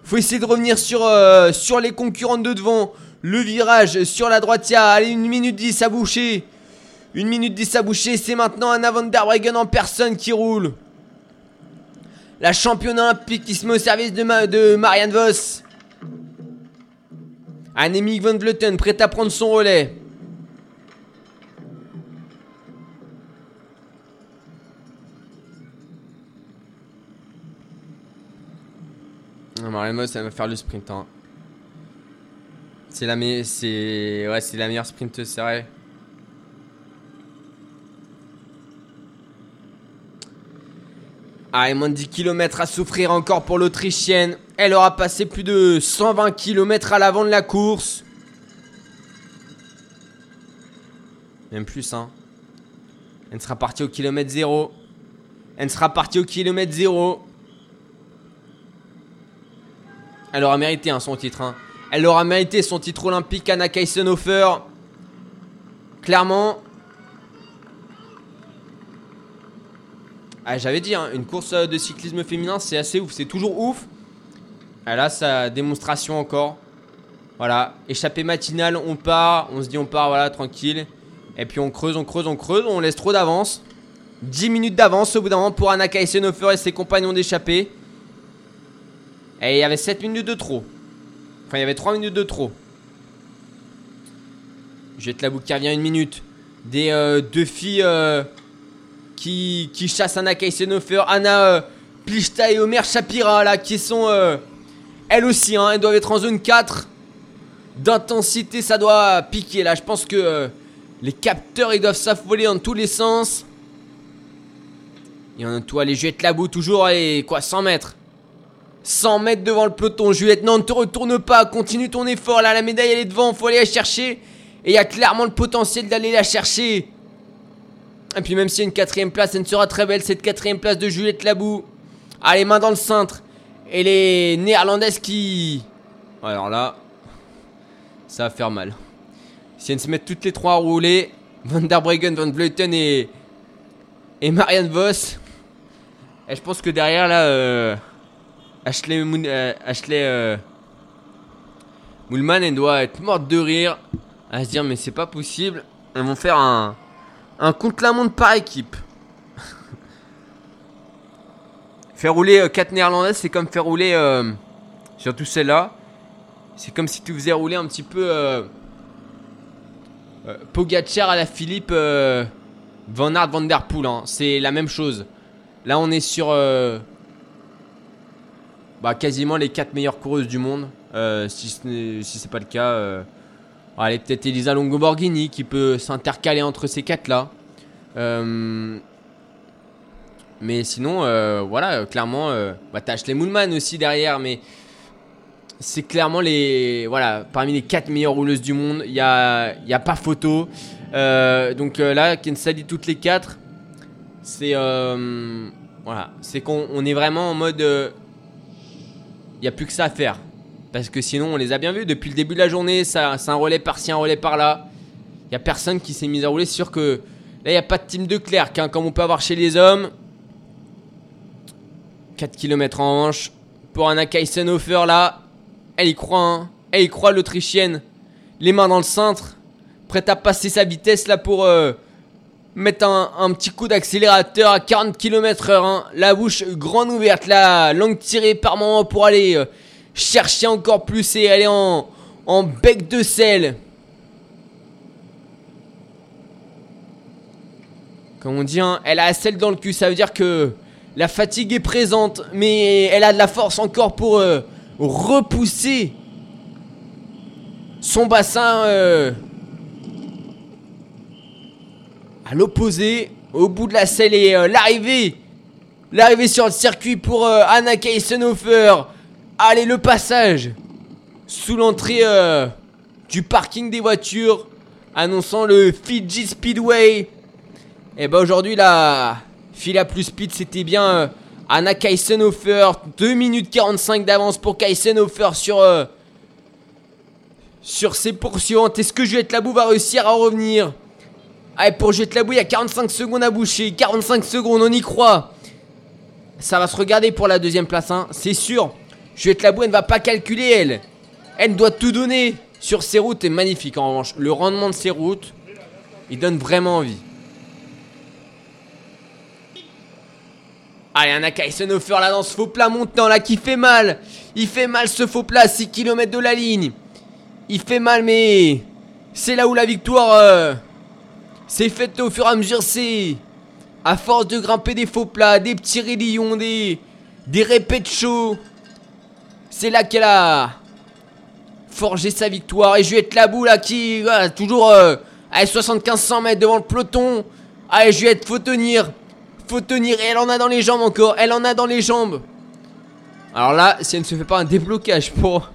Faut essayer de revenir sur, euh, les concurrentes de devant. Le virage sur la droite. Allez, une minute 10 à boucher. Une minute 10 à boucher. C'est maintenant Anna van der en personne qui roule. La championne olympique qui se met au service de, de Marianne Voss. Annemiek van Vleuten prête à prendre son relais. Marianne ça va faire le sprint. Hein. C'est la. Ouais, la meilleure sprinteuse, c'est vrai. Ah, et moins de 10 km à souffrir encore pour l'Autrichienne. Elle aura passé plus de 120 km à l'avant de la course. Même plus, hein. Elle sera partie au kilomètre zéro. Elle sera partie au kilomètre zéro. Elle aura mérité hein, son titre. Hein. Elle aura mérité son titre olympique, Anna Kaisenhofer. Clairement. Ah, J'avais dit, hein, une course euh, de cyclisme féminin, c'est assez ouf. C'est toujours ouf. Elle a sa démonstration encore. Voilà, échappée matinale, on part. On se dit, on part, voilà, tranquille. Et puis on creuse, on creuse, on creuse. On laisse trop d'avance. 10 minutes d'avance au bout d'un moment pour Anna Kaisenhofer et ses compagnons d'échappée. Et il y avait 7 minutes de trop. Enfin, il y avait 3 minutes de trop. Jette la boucle qui revient une minute. Des euh, deux filles euh, qui, chassent Anna Kaisenhofer, Anna euh, Plichta et Omer Shapira, là, qui sont euh, elles aussi, hein, elles doivent être en zone 4. D'intensité, ça doit piquer là. Je pense que euh, les capteurs ils doivent s'affoler dans tous les sens. Et en toi, les Juliette Labou, toujours, allez, quoi, 100 mètres. 100 mètres devant le peloton. Juliette, non, ne te retourne pas. Continue ton effort. Là, la médaille, elle est devant. Faut aller la chercher. Et il y a clairement le potentiel d'aller la chercher. Et puis, même s'il y a une quatrième place, elle ne sera très belle, cette quatrième place de Juliette Labou. Allez, main dans le cintre. Et les néerlandaises qui. Alors là. Ça va faire mal. Si elles se mettent toutes les trois à rouler, Van der Breggen, Van Vleuten et. Et Marianne Voss. Et je pense que derrière là. euh, Ashley, euh, euh, Moulman, elle doit être morte de rire. À se dire, mais c'est pas possible. Elles vont faire un. Un contre-la-montre par équipe. [LAUGHS] faire rouler 4 néerlandaises, c'est comme faire rouler. euh, surtout celle-là. C'est comme si tu faisais rouler un petit peu. Euh, euh, à la Philippe euh, Van Aert Van Der Poel. hein. C'est la même chose. Là, on est sur. euh, bah, quasiment les 4 meilleures coureuses du monde. Euh, si ce n'est si pas le cas. Allez, peut-être Elisa Longo-Borghini qui peut s'intercaler entre ces 4 là. Euh, mais sinon, euh, voilà, euh, clairement, euh, bah, t'as Moulman aussi derrière, mais c'est clairement les, voilà, parmi les 4 meilleures rouleuses du monde, il n'y a, a pas photo. Donc là, Kensa dit toutes les 4, c'est, voilà, c'est qu'on on est vraiment en mode, il n'y a plus que ça à faire. Parce que sinon, on les a bien vus depuis le début de la journée, ça, c'est un relais par-ci, un relais par-là. Il n'y a personne qui s'est mis à rouler. Sûr que là, il n'y a pas de team de Clerc, hein, comme on peut avoir chez les hommes. 4 km en manche pour Anna Kaisenhofer là. Elle y croit, hein. Elle y croit, l'Autrichienne. Les mains dans le cintre. Prête à passer sa vitesse là pour euh, mettre un, petit coup d'accélérateur à 40 km heure. hein. La bouche grande ouverte, la langue tirée par moment pour aller euh, chercher encore plus et aller en, en bec de sel. Comme on dit, hein, elle a la selle dans le cul. Ça veut dire que la fatigue est présente, mais elle a de la force encore pour euh, repousser son bassin euh, à l'opposé, au bout de la selle et euh, l'arrivée, l'arrivée sur le circuit pour Anna Kaisenhofer. Allez, le passage. Sous l'entrée euh, du parking des voitures, annonçant le Fiji Speedway. Et bah aujourd'hui la fila plus speed c'était bien euh, Anna Kaisenhofer. 2 minutes 45 d'avance pour Kaisenhofer sur euh, sur ses poursuivantes. Est-ce que Juliette Labou va réussir à revenir? Allez pour Juliette Labou il y a 45 secondes à boucher. 45 secondes on y croit. Ça va se regarder pour la deuxième place hein, c'est sûr Juliette Labou elle ne va pas calculer elle Elle doit tout donner sur ses routes est magnifique en revanche Le rendement de ses routes Il donne vraiment envie Allez, Anna Kaisenhofer là dans ce faux plat montant là qui fait mal. Il fait mal ce faux plat, 6 km de la ligne. Il fait mal, mais c'est là où la victoire euh, s'est faite au fur et à mesure. C'est à force de grimper des faux plats, des petits raidillons, des, des répètes chauds. C'est là qu'elle a forgé sa victoire. Et Juliette Labou là qui, voilà, toujours euh, à 75-100 mètres devant le peloton. Allez, Juliette, faut tenir. Faut tenir, et elle en a dans les jambes encore, elle en a dans les jambes. Alors là, si elle ne se fait pas un déblocage pour,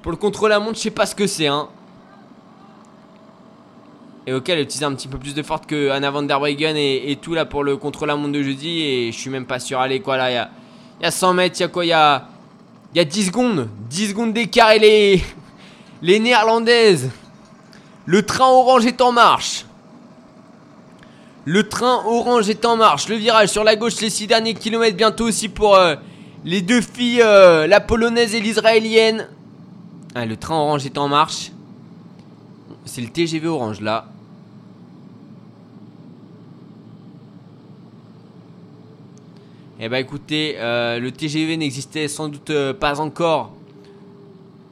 pour le contrôle à montre, je sais pas ce que c'est. Hein. Et ok, elle a utilisé un petit peu plus de force que Anna van der Breggen et, tout là pour le contre-la-montre de jeudi. Et je suis même pas sûr. Allez, quoi là, il y a, y a 100 mètres, il y a quoi Il y il y a 10 secondes. 10 secondes d'écart et les, les néerlandaises. Le train orange est en marche. Le train orange est en marche. Le virage sur la gauche, les 6 derniers kilomètres bientôt aussi pour euh, les deux filles, euh, la polonaise et l'israélienne. Ah, le train orange est en marche. C'est le TGV orange là. Eh bah écoutez, euh, le TGV n'existait sans doute euh, pas encore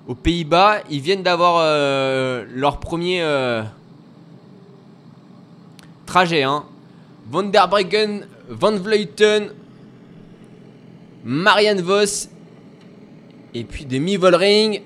aux Pays-Bas. Ils viennent d'avoir euh, leur premier trajet. Hein. Van der Breggen, Van Vleuten, Marianne Vos et puis Demi Volring.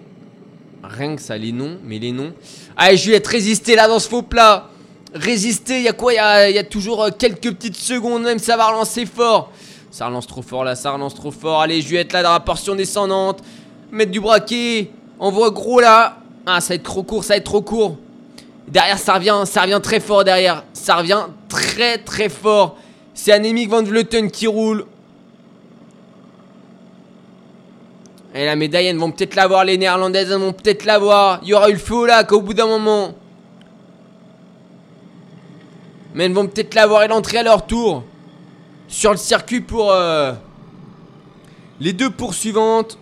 Rien que ça, les noms, mais les noms. Allez, Juliette, résistez là dans ce faux plat. Résistez, il y a quoi Il y a, y a toujours quelques petites secondes, même ça va relancer fort. Ça relance trop fort là, ça relance trop fort. Allez, Juliette là dans la portion descendante. Mettre du braquet. Envoie gros là. Ah, ça va être trop court, ça va être trop court. Derrière, ça revient, ça revient très fort derrière. Ça revient très très fort. C'est Annemiek van Vleuten qui roule. Et la médaille, elles vont peut-être l'avoir, les néerlandaises, elles vont peut-être l'avoir. Il y aura eu le feu au lac au bout d'un moment. Mais elles vont peut-être l'avoir et l'entrée à leur tour. Sur le circuit pour euh, les deux poursuivantes.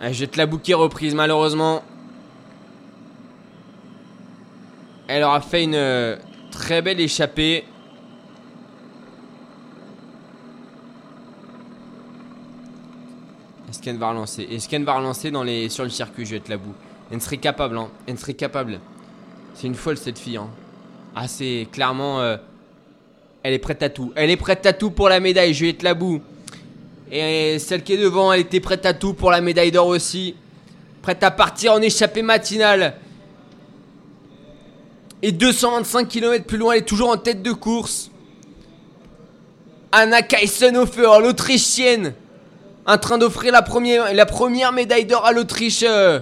Ah, jette la bouquet reprise malheureusement. Elle aura fait une euh, très belle échappée. Est-ce qu'elle va relancer Est-ce qu'elle va relancer dans les, sur le circuit Juliette Labou Elle serait capable, hein. Elle serait capable. C'est une folle cette fille, hein. Ah, c'est clairement. euh, elle est prête à tout. Elle est prête à tout pour la médaille, Juliette Labou. Et celle qui est devant, elle était prête à tout pour la médaille d'or aussi. Prête à partir en échappée matinale. Et 225 km plus loin, elle est toujours en tête de course. Anna Kaisenhofer, l'Autrichienne. En train d'offrir la première, médaille d'or à l'Autriche euh,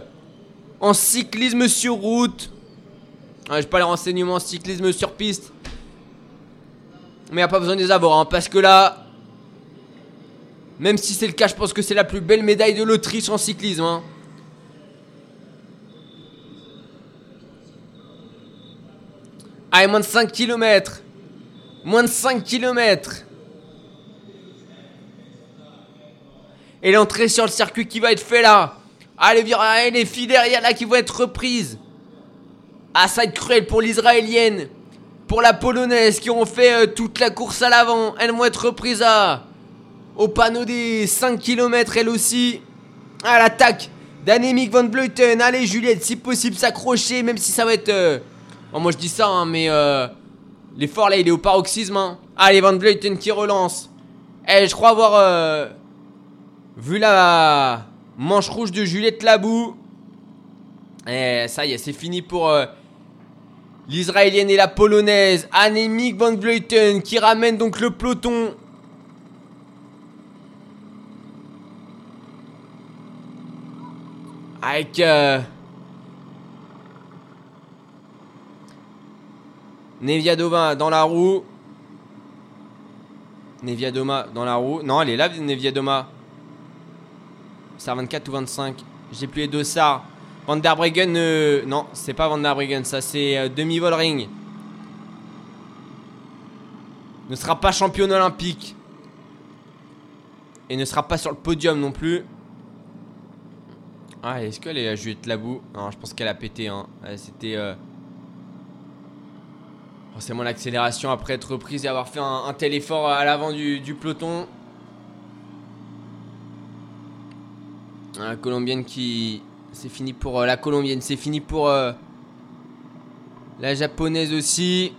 en cyclisme sur route. Ouais, J'ai pas les renseignements en cyclisme sur piste. Mais y a pas besoin de les avoir, hein, parce que là, même si c'est le cas, je pense que c'est la plus belle médaille de l'Autriche en cyclisme. hein. Allez, moins de 5 km. Moins de 5 km. Et l'entrée sur le circuit qui va être fait là. Allez, allez, les filles derrière là qui vont être reprises. Ah, ça va être cruel pour l'israélienne. Pour la polonaise qui ont fait euh, toute la course à l'avant. Elles vont être reprises à. Au panneau des 5 km, elle aussi. À l'attaque d'Annemiek van Vleuten. Allez, Juliette, si possible, s'accrocher, même si ça va être. euh, Bon, moi je dis ça, hein, mais euh, l'effort là il est au paroxysme. Hein. Allez, Van Vleuten qui relance. Eh, je crois avoir euh, vu la manche rouge de Juliette Labou. Eh, ça y est, c'est fini pour euh, l'israélienne et la polonaise. Annemiek Van Vleuten qui ramène donc le peloton. Avec. euh, Neviadoma dans la roue. Neviadoma dans la roue. Non, elle est là, Neviadoma. C'est à 24 ou 25. J'ai plus les dossards. Van der Breggen. euh, Non, c'est pas Van der Breggen, ça c'est euh, Demi Volring. Ne sera pas championne olympique. Et ne sera pas sur le podium non plus. Ah, est-ce qu'elle est à Juliette Labou? Non, je pense qu'elle a pété. Hein. Euh, C'était. euh, Forcément l'accélération après être reprise et avoir fait un, tel effort à l'avant du peloton. La colombienne qui... C'est fini pour euh, la colombienne, c'est fini pour euh, la japonaise aussi.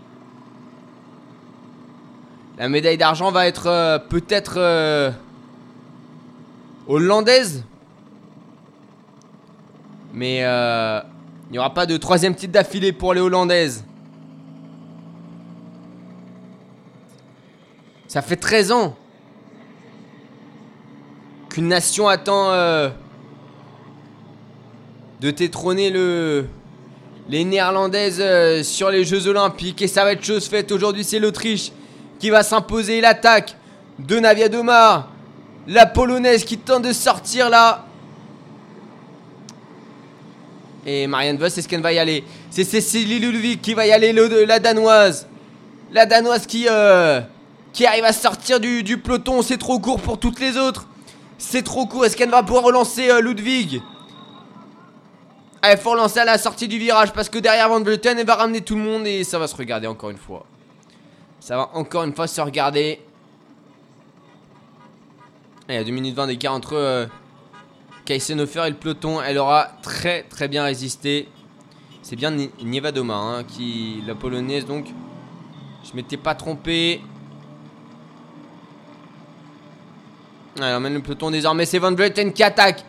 La médaille d'argent va être euh, peut-être hollandaise. Mais il n'y aura pas de troisième titre d'affilée pour les hollandaises. Ça fait 13 ans. qu'une nation attend de détrôner le, les Néerlandaises euh, sur les Jeux Olympiques. Et ça va être chose faite. Aujourd'hui, c'est l'Autriche qui va s'imposer. L'attaque de Navia Doma. La Polonaise qui tente de sortir là. Et Marianne Voss, c'est ce qu'elle va y aller. C'est Cécilie Ludwig qui va y aller, le- la Danoise. La Danoise qui, euh, arrive à sortir du, du peloton. C'est trop court pour toutes les autres. C'est trop court. Est-ce qu'elle va pouvoir relancer euh, Ludwig? Ah, Il faut relancer à la sortie du virage parce que derrière Van Vleuten, elle va ramener tout le monde et ça va se regarder encore une fois. Ça va encore une fois se regarder. Et il y a 2 minutes 20 d'écart entre euh, Kaisenhofer et le peloton. Elle aura très très bien résisté. C'est bien Ni- Nievadoma hein, qui la polonaise donc. Je m'étais pas trompé. Elle emmène le peloton désormais. C'est Van Vleuten qui attaque.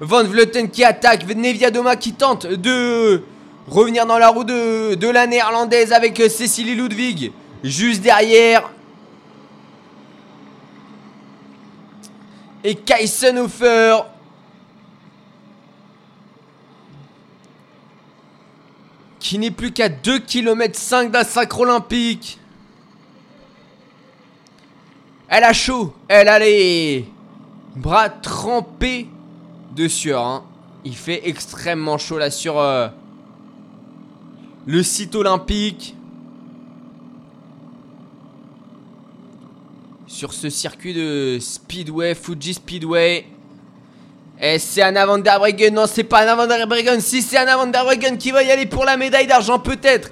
Van Vleuten qui attaque. Neviadoma qui tente de revenir dans la roue de, la néerlandaise avec Cécilie Ludwig. Juste derrière. Et Kaisenhofer. Qui n'est plus qu'à 2 km 5 d'un sacre olympique. Elle a chaud. Elle a les bras trempés de sueur. hein. Il fait extrêmement chaud là sur euh, le site olympique. Sur ce circuit de Speedway, Fuji Speedway. Et c'est Anna van der Breggen. Non, c'est pas Anna van der. Si c'est Anna van der Breggen qui va y aller pour la médaille d'argent, peut-être.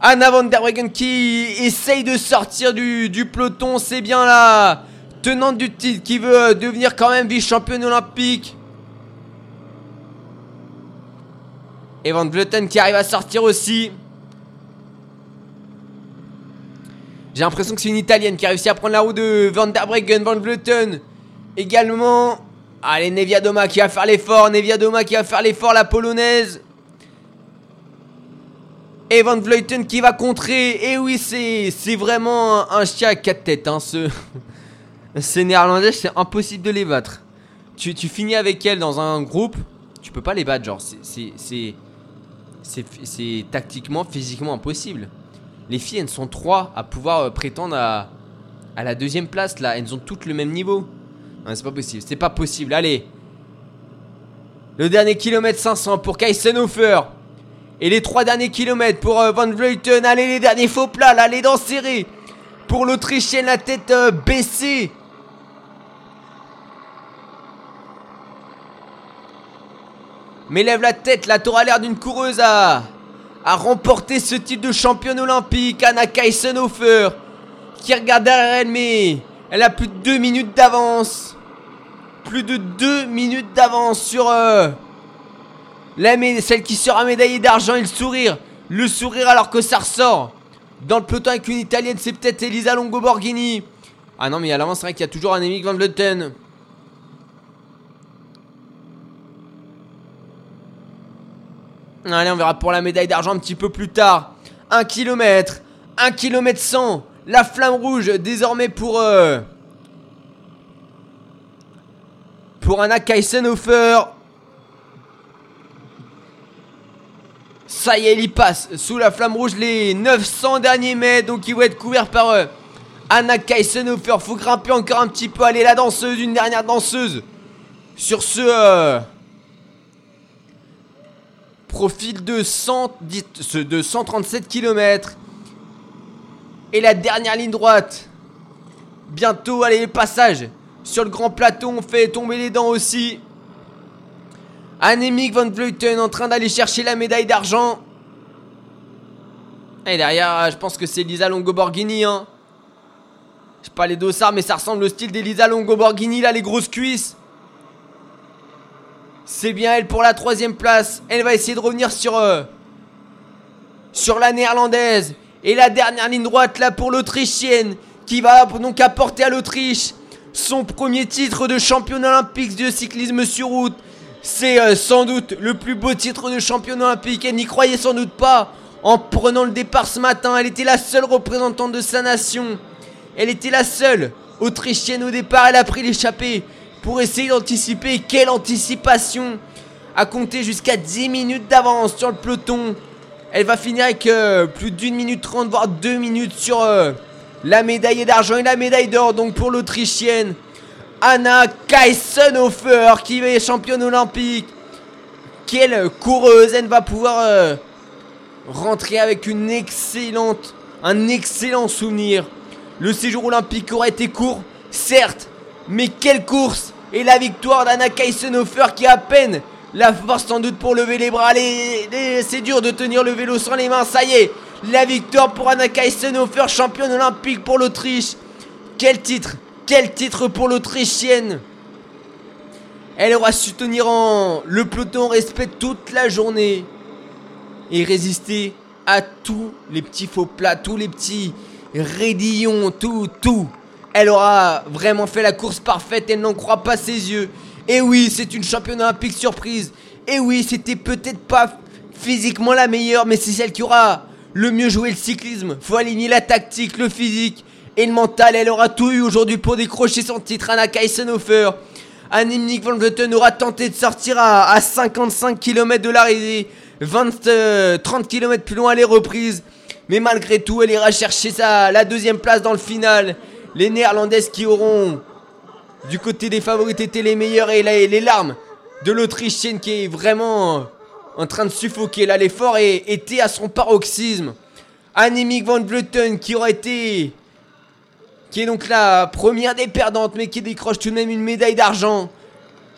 Anna van der Breggen qui essaye de sortir du, peloton. C'est bien la tenante du titre qui veut euh, devenir quand même vice-championne olympique. Et Van Vleuten qui arrive à sortir aussi. J'ai l'impression que c'est une italienne qui a réussi à prendre la roue de Van der Breggen, Van Vleuten. Également. Allez, Nevia Doma qui va faire l'effort. Nevia Doma qui va faire l'effort, la polonaise. Et Van Vleuten qui va contrer. Et oui, c'est vraiment un, chien à quatre têtes. Hein, ce... [LAUGHS] Ces néerlandais, c'est impossible de les battre. Tu, tu finis avec elles dans un groupe, tu peux pas les battre. Genre, c'est- c'est- tactiquement, physiquement impossible. Les filles, elles sont trois à pouvoir euh, prétendre à, à la deuxième place là. Elles ont toutes le même niveau. Non, c'est pas possible. C'est pas possible. Allez. Le dernier kilomètre 500 pour Kaisenhofer. Et les trois derniers kilomètres pour euh, Van Vleuten. Allez, les derniers faux plats là. Les dents serrées. Pour l'Autrichienne, la tête euh, baissée. Mais lève la tête, là, t'auras l'air d'une coureuse à, à remporter ce titre de championne olympique. Anna Kaisenhofer, qui regarde derrière elle, mais elle a plus de 2 minutes d'avance. Plus de 2 minutes d'avance sur euh, la celle qui sera médaillée d'argent et le sourire. Le sourire alors que ça ressort. Dans le peloton avec une italienne, c'est peut-être Elisa Longo Borghini. Ah non, mais à l'avance, c'est vrai qu'il y a toujours un Van Vleuten. Allez, on verra pour la médaille d'argent un petit peu plus tard. 1 km, 1 km 100. La flamme rouge désormais pour... euh, pour Anna Kaisenhofer. Ça y est, il passe sous la flamme rouge les 900 derniers mètres. Donc il va être couvert par euh, Anna Kaisenhofer. Faut grimper encore un petit peu. Allez, la danseuse, une dernière danseuse. Sur ce... euh, Profil de, 110 ce- de 137 km. Et la dernière ligne droite. Bientôt, allez, le passage. Sur le grand plateau, on fait tomber les dents aussi. Annemiek van Vleuten en train d'aller chercher la médaille d'argent. Et derrière, je pense que c'est Lisa Longo Borghini. Hein. Je sais pas les dossards, mais ça ressemble au style d'Elisa Longo Borghini, là, les grosses cuisses. C'est bien elle pour la troisième place. Elle va essayer de revenir sur euh, la néerlandaise. Et la dernière ligne droite là pour l'autrichienne qui va donc apporter à l'Autriche son premier titre de championne olympique de cyclisme sur route. C'est euh, sans doute le plus beau titre de championne olympique. Elle n'y croyait sans doute pas en prenant le départ ce matin. Elle était la seule représentante de sa nation. Elle était la seule autrichienne au départ. Elle a pris l'échappée. Pour essayer d'anticiper. Quelle anticipation À compter jusqu'à 10 minutes d'avance sur le peloton. Elle va finir avec euh, plus d'une minute trente, voire deux minutes sur euh, la médaille d'argent et la médaille d'or. Donc pour l'Autrichienne, Anna Kaisenhofer, qui est championne olympique. Quelle coureuse, elle va pouvoir euh, rentrer avec une excellente, un excellent souvenir. Le séjour olympique aura été court, certes, mais quelle course Et la victoire d'Anna Kaisenhofer qui a à peine la force sans doute pour lever les bras. c'est dur de tenir le vélo sans les mains. Ça y est, la victoire pour Anna Kaisenhofer, championne olympique pour l'Autriche. Quel titre Quel titre pour l'Autrichienne Elle aura su tenir en le peloton respect toute la journée et résister à tous les petits faux plats, tous les petits raidillons, tout, tout. Elle aura vraiment fait la course parfaite, elle n'en croit pas ses yeux. Et oui, c'est une championne olympique surprise. Et oui, c'était peut-être pas physiquement la meilleure, mais c'est celle qui aura le mieux joué le cyclisme. Faut aligner la tactique, le physique et le mental. Elle aura tout eu aujourd'hui pour décrocher son titre. Anna Kaisenhofer. Annemiek van Vleuten aura tenté de sortir à, 55 km de l'arrivée. 20, 30 km plus loin, les reprises. Mais malgré tout, elle ira chercher la deuxième place dans le final. Les Néerlandaises qui auront du côté des favorites étaient les meilleurs et les larmes de l'Autrichienne qui est vraiment en train de suffoquer. Là, l'effort était à son paroxysme. Annemiek van Vleuten qui aurait été. qui est donc la première des perdantes, mais qui décroche tout de même une médaille d'argent.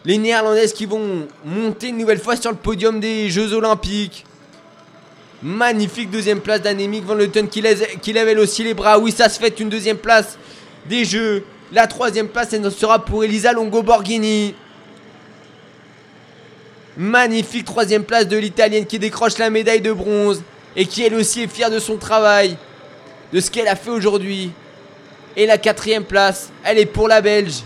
Les Néerlandaises qui vont monter une nouvelle fois sur le podium des Jeux Olympiques. Magnifique deuxième place d'Annemiek van Vleuten qui, qui lève elle aussi les bras. Oui, ça se fait une deuxième place des Jeux. La troisième place, elle sera pour Elisa Longo Borghini. Magnifique troisième place de l'Italienne qui décroche la médaille de bronze et qui elle aussi est fière de son travail, de ce qu'elle a fait aujourd'hui. Et la quatrième place, elle est pour la Belge.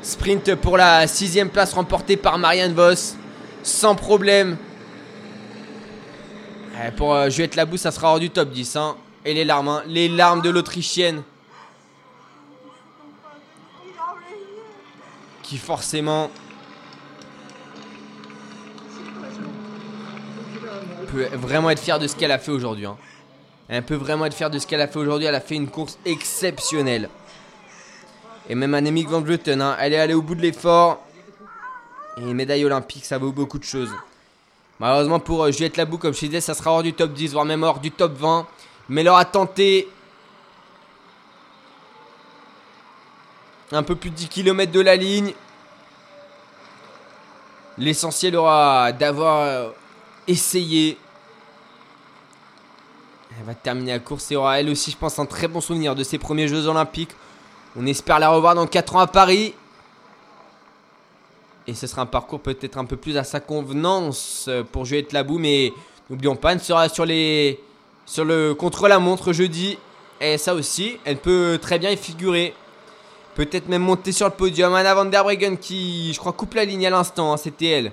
Sprint pour la sixième place remportée par Marianne Voss. Sans problème. Eh, pour euh, Juliette Labou, ça sera hors du top 10. Hein. Et les larmes, hein. les larmes de l'Autrichienne. Qui forcément peut vraiment être fière de ce qu'elle a fait aujourd'hui. Hein. Elle peut vraiment être fière de ce qu'elle a fait aujourd'hui. Elle a fait une course exceptionnelle. Et même Annemiek van Vleuten, hein, elle est allée au bout de l'effort. Et médaille olympique, ça vaut beaucoup de choses. Malheureusement pour euh, Juliette Labou, comme je disais, ça sera hors du top 10, voire même hors du top 20. Mais elle aura tenté un peu plus de 10 km de la ligne. L'essentiel aura d'avoir euh, essayé. Elle va terminer la course et aura elle aussi, je pense, un très bon souvenir de ses premiers Jeux Olympiques. On espère la revoir dans 4 ans à Paris. Et ce sera un parcours peut-être un peu plus à sa convenance euh, pour Juliette Labou. Mais n'oublions pas, elle sera sur, les, sur le contre-la-montre jeudi. Et ça aussi, elle peut très bien y figurer. Peut-être même monter sur le podium. Anna van der qui, je crois, coupe la ligne à l'instant. Hein, c'était elle.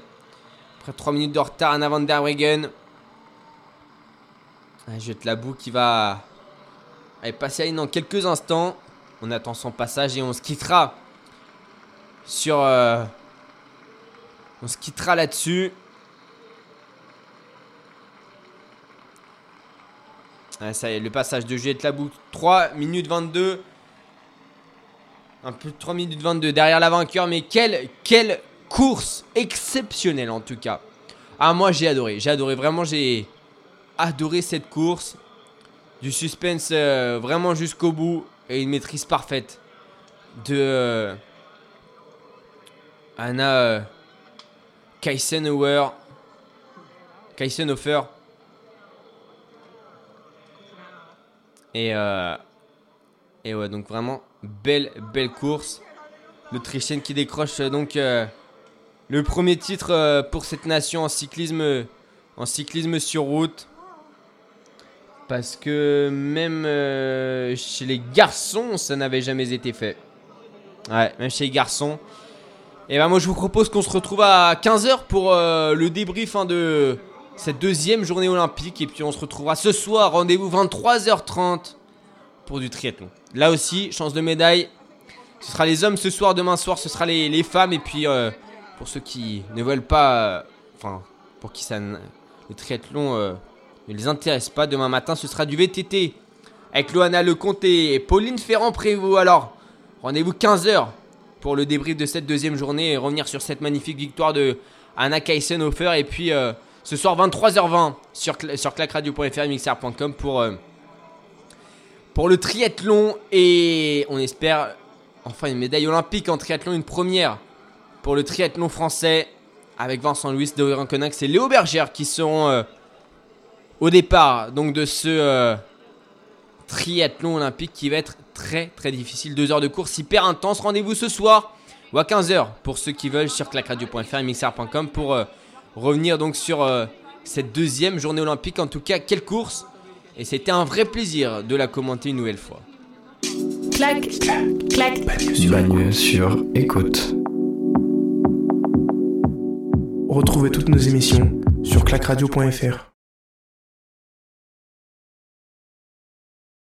Après 3 minutes de retard, Anna van der Breggen. Juliette Labou qui va aller passer à ligne dans quelques instants. On attend son passage et on se quittera sur... Euh, on se quittera là-dessus. ça y est, le passage de Juliette Labou. 3 minutes 22. Un peu de 3 minutes 22 derrière la vainqueur. Mais quelle, course exceptionnelle en tout cas. Ah, moi j'ai adoré. J'ai adoré. Vraiment, j'ai adoré cette course. Du suspense euh, vraiment jusqu'au bout. Et une maîtrise parfaite de euh, Anna. Euh, Kaisenhofer. Kaisenhofer. Et, euh, et ouais, donc vraiment, belle, belle course. L'Autrichienne qui décroche euh, donc euh, le premier titre pour cette nation en cyclisme, en cyclisme sur route. Parce que même chez les garçons, ça n'avait jamais été fait. Ouais, même chez les garçons. Et ben moi je vous propose qu'on se retrouve à 15h pour euh, le débrief hein, de cette deuxième journée olympique. Et puis on se retrouvera ce soir, rendez-vous 23h30 pour du triathlon. Là aussi, chance de médaille. Ce sera les hommes ce soir, demain soir, ce sera les, femmes. Et puis, euh, pour ceux qui ne veulent pas. euh, Enfin, pour qui ça, le triathlon ne les intéresse pas, demain matin, ce sera du VTT. Avec Loana Lecomté et Pauline Ferrand-Prévot. Alors, rendez-vous 15h pour le débrief de cette deuxième journée et revenir sur cette magnifique victoire de Anna Kaysenhofer. Et puis, euh, ce soir, 23h20 sur, sur clacradio.fr, mixer.com pour. euh, pour le triathlon et on espère enfin une médaille olympique en triathlon, une première pour le triathlon français avec Vincent Louis, Dorian Conax et Léo Bergère qui seront euh, au départ donc de ce triathlon olympique qui va être très très difficile. Deux heures de course hyper intense. Rendez-vous ce soir ou à 15h pour ceux qui veulent sur clacradio.fr et mixer.com pour euh, revenir donc sur euh, cette deuxième journée olympique. En tout cas, quelle course! Et c'était un vrai plaisir de la commenter une nouvelle fois. clac, clac. Bagneux sur écoute. Retrouvez toutes nos émissions sur clacradio.fr.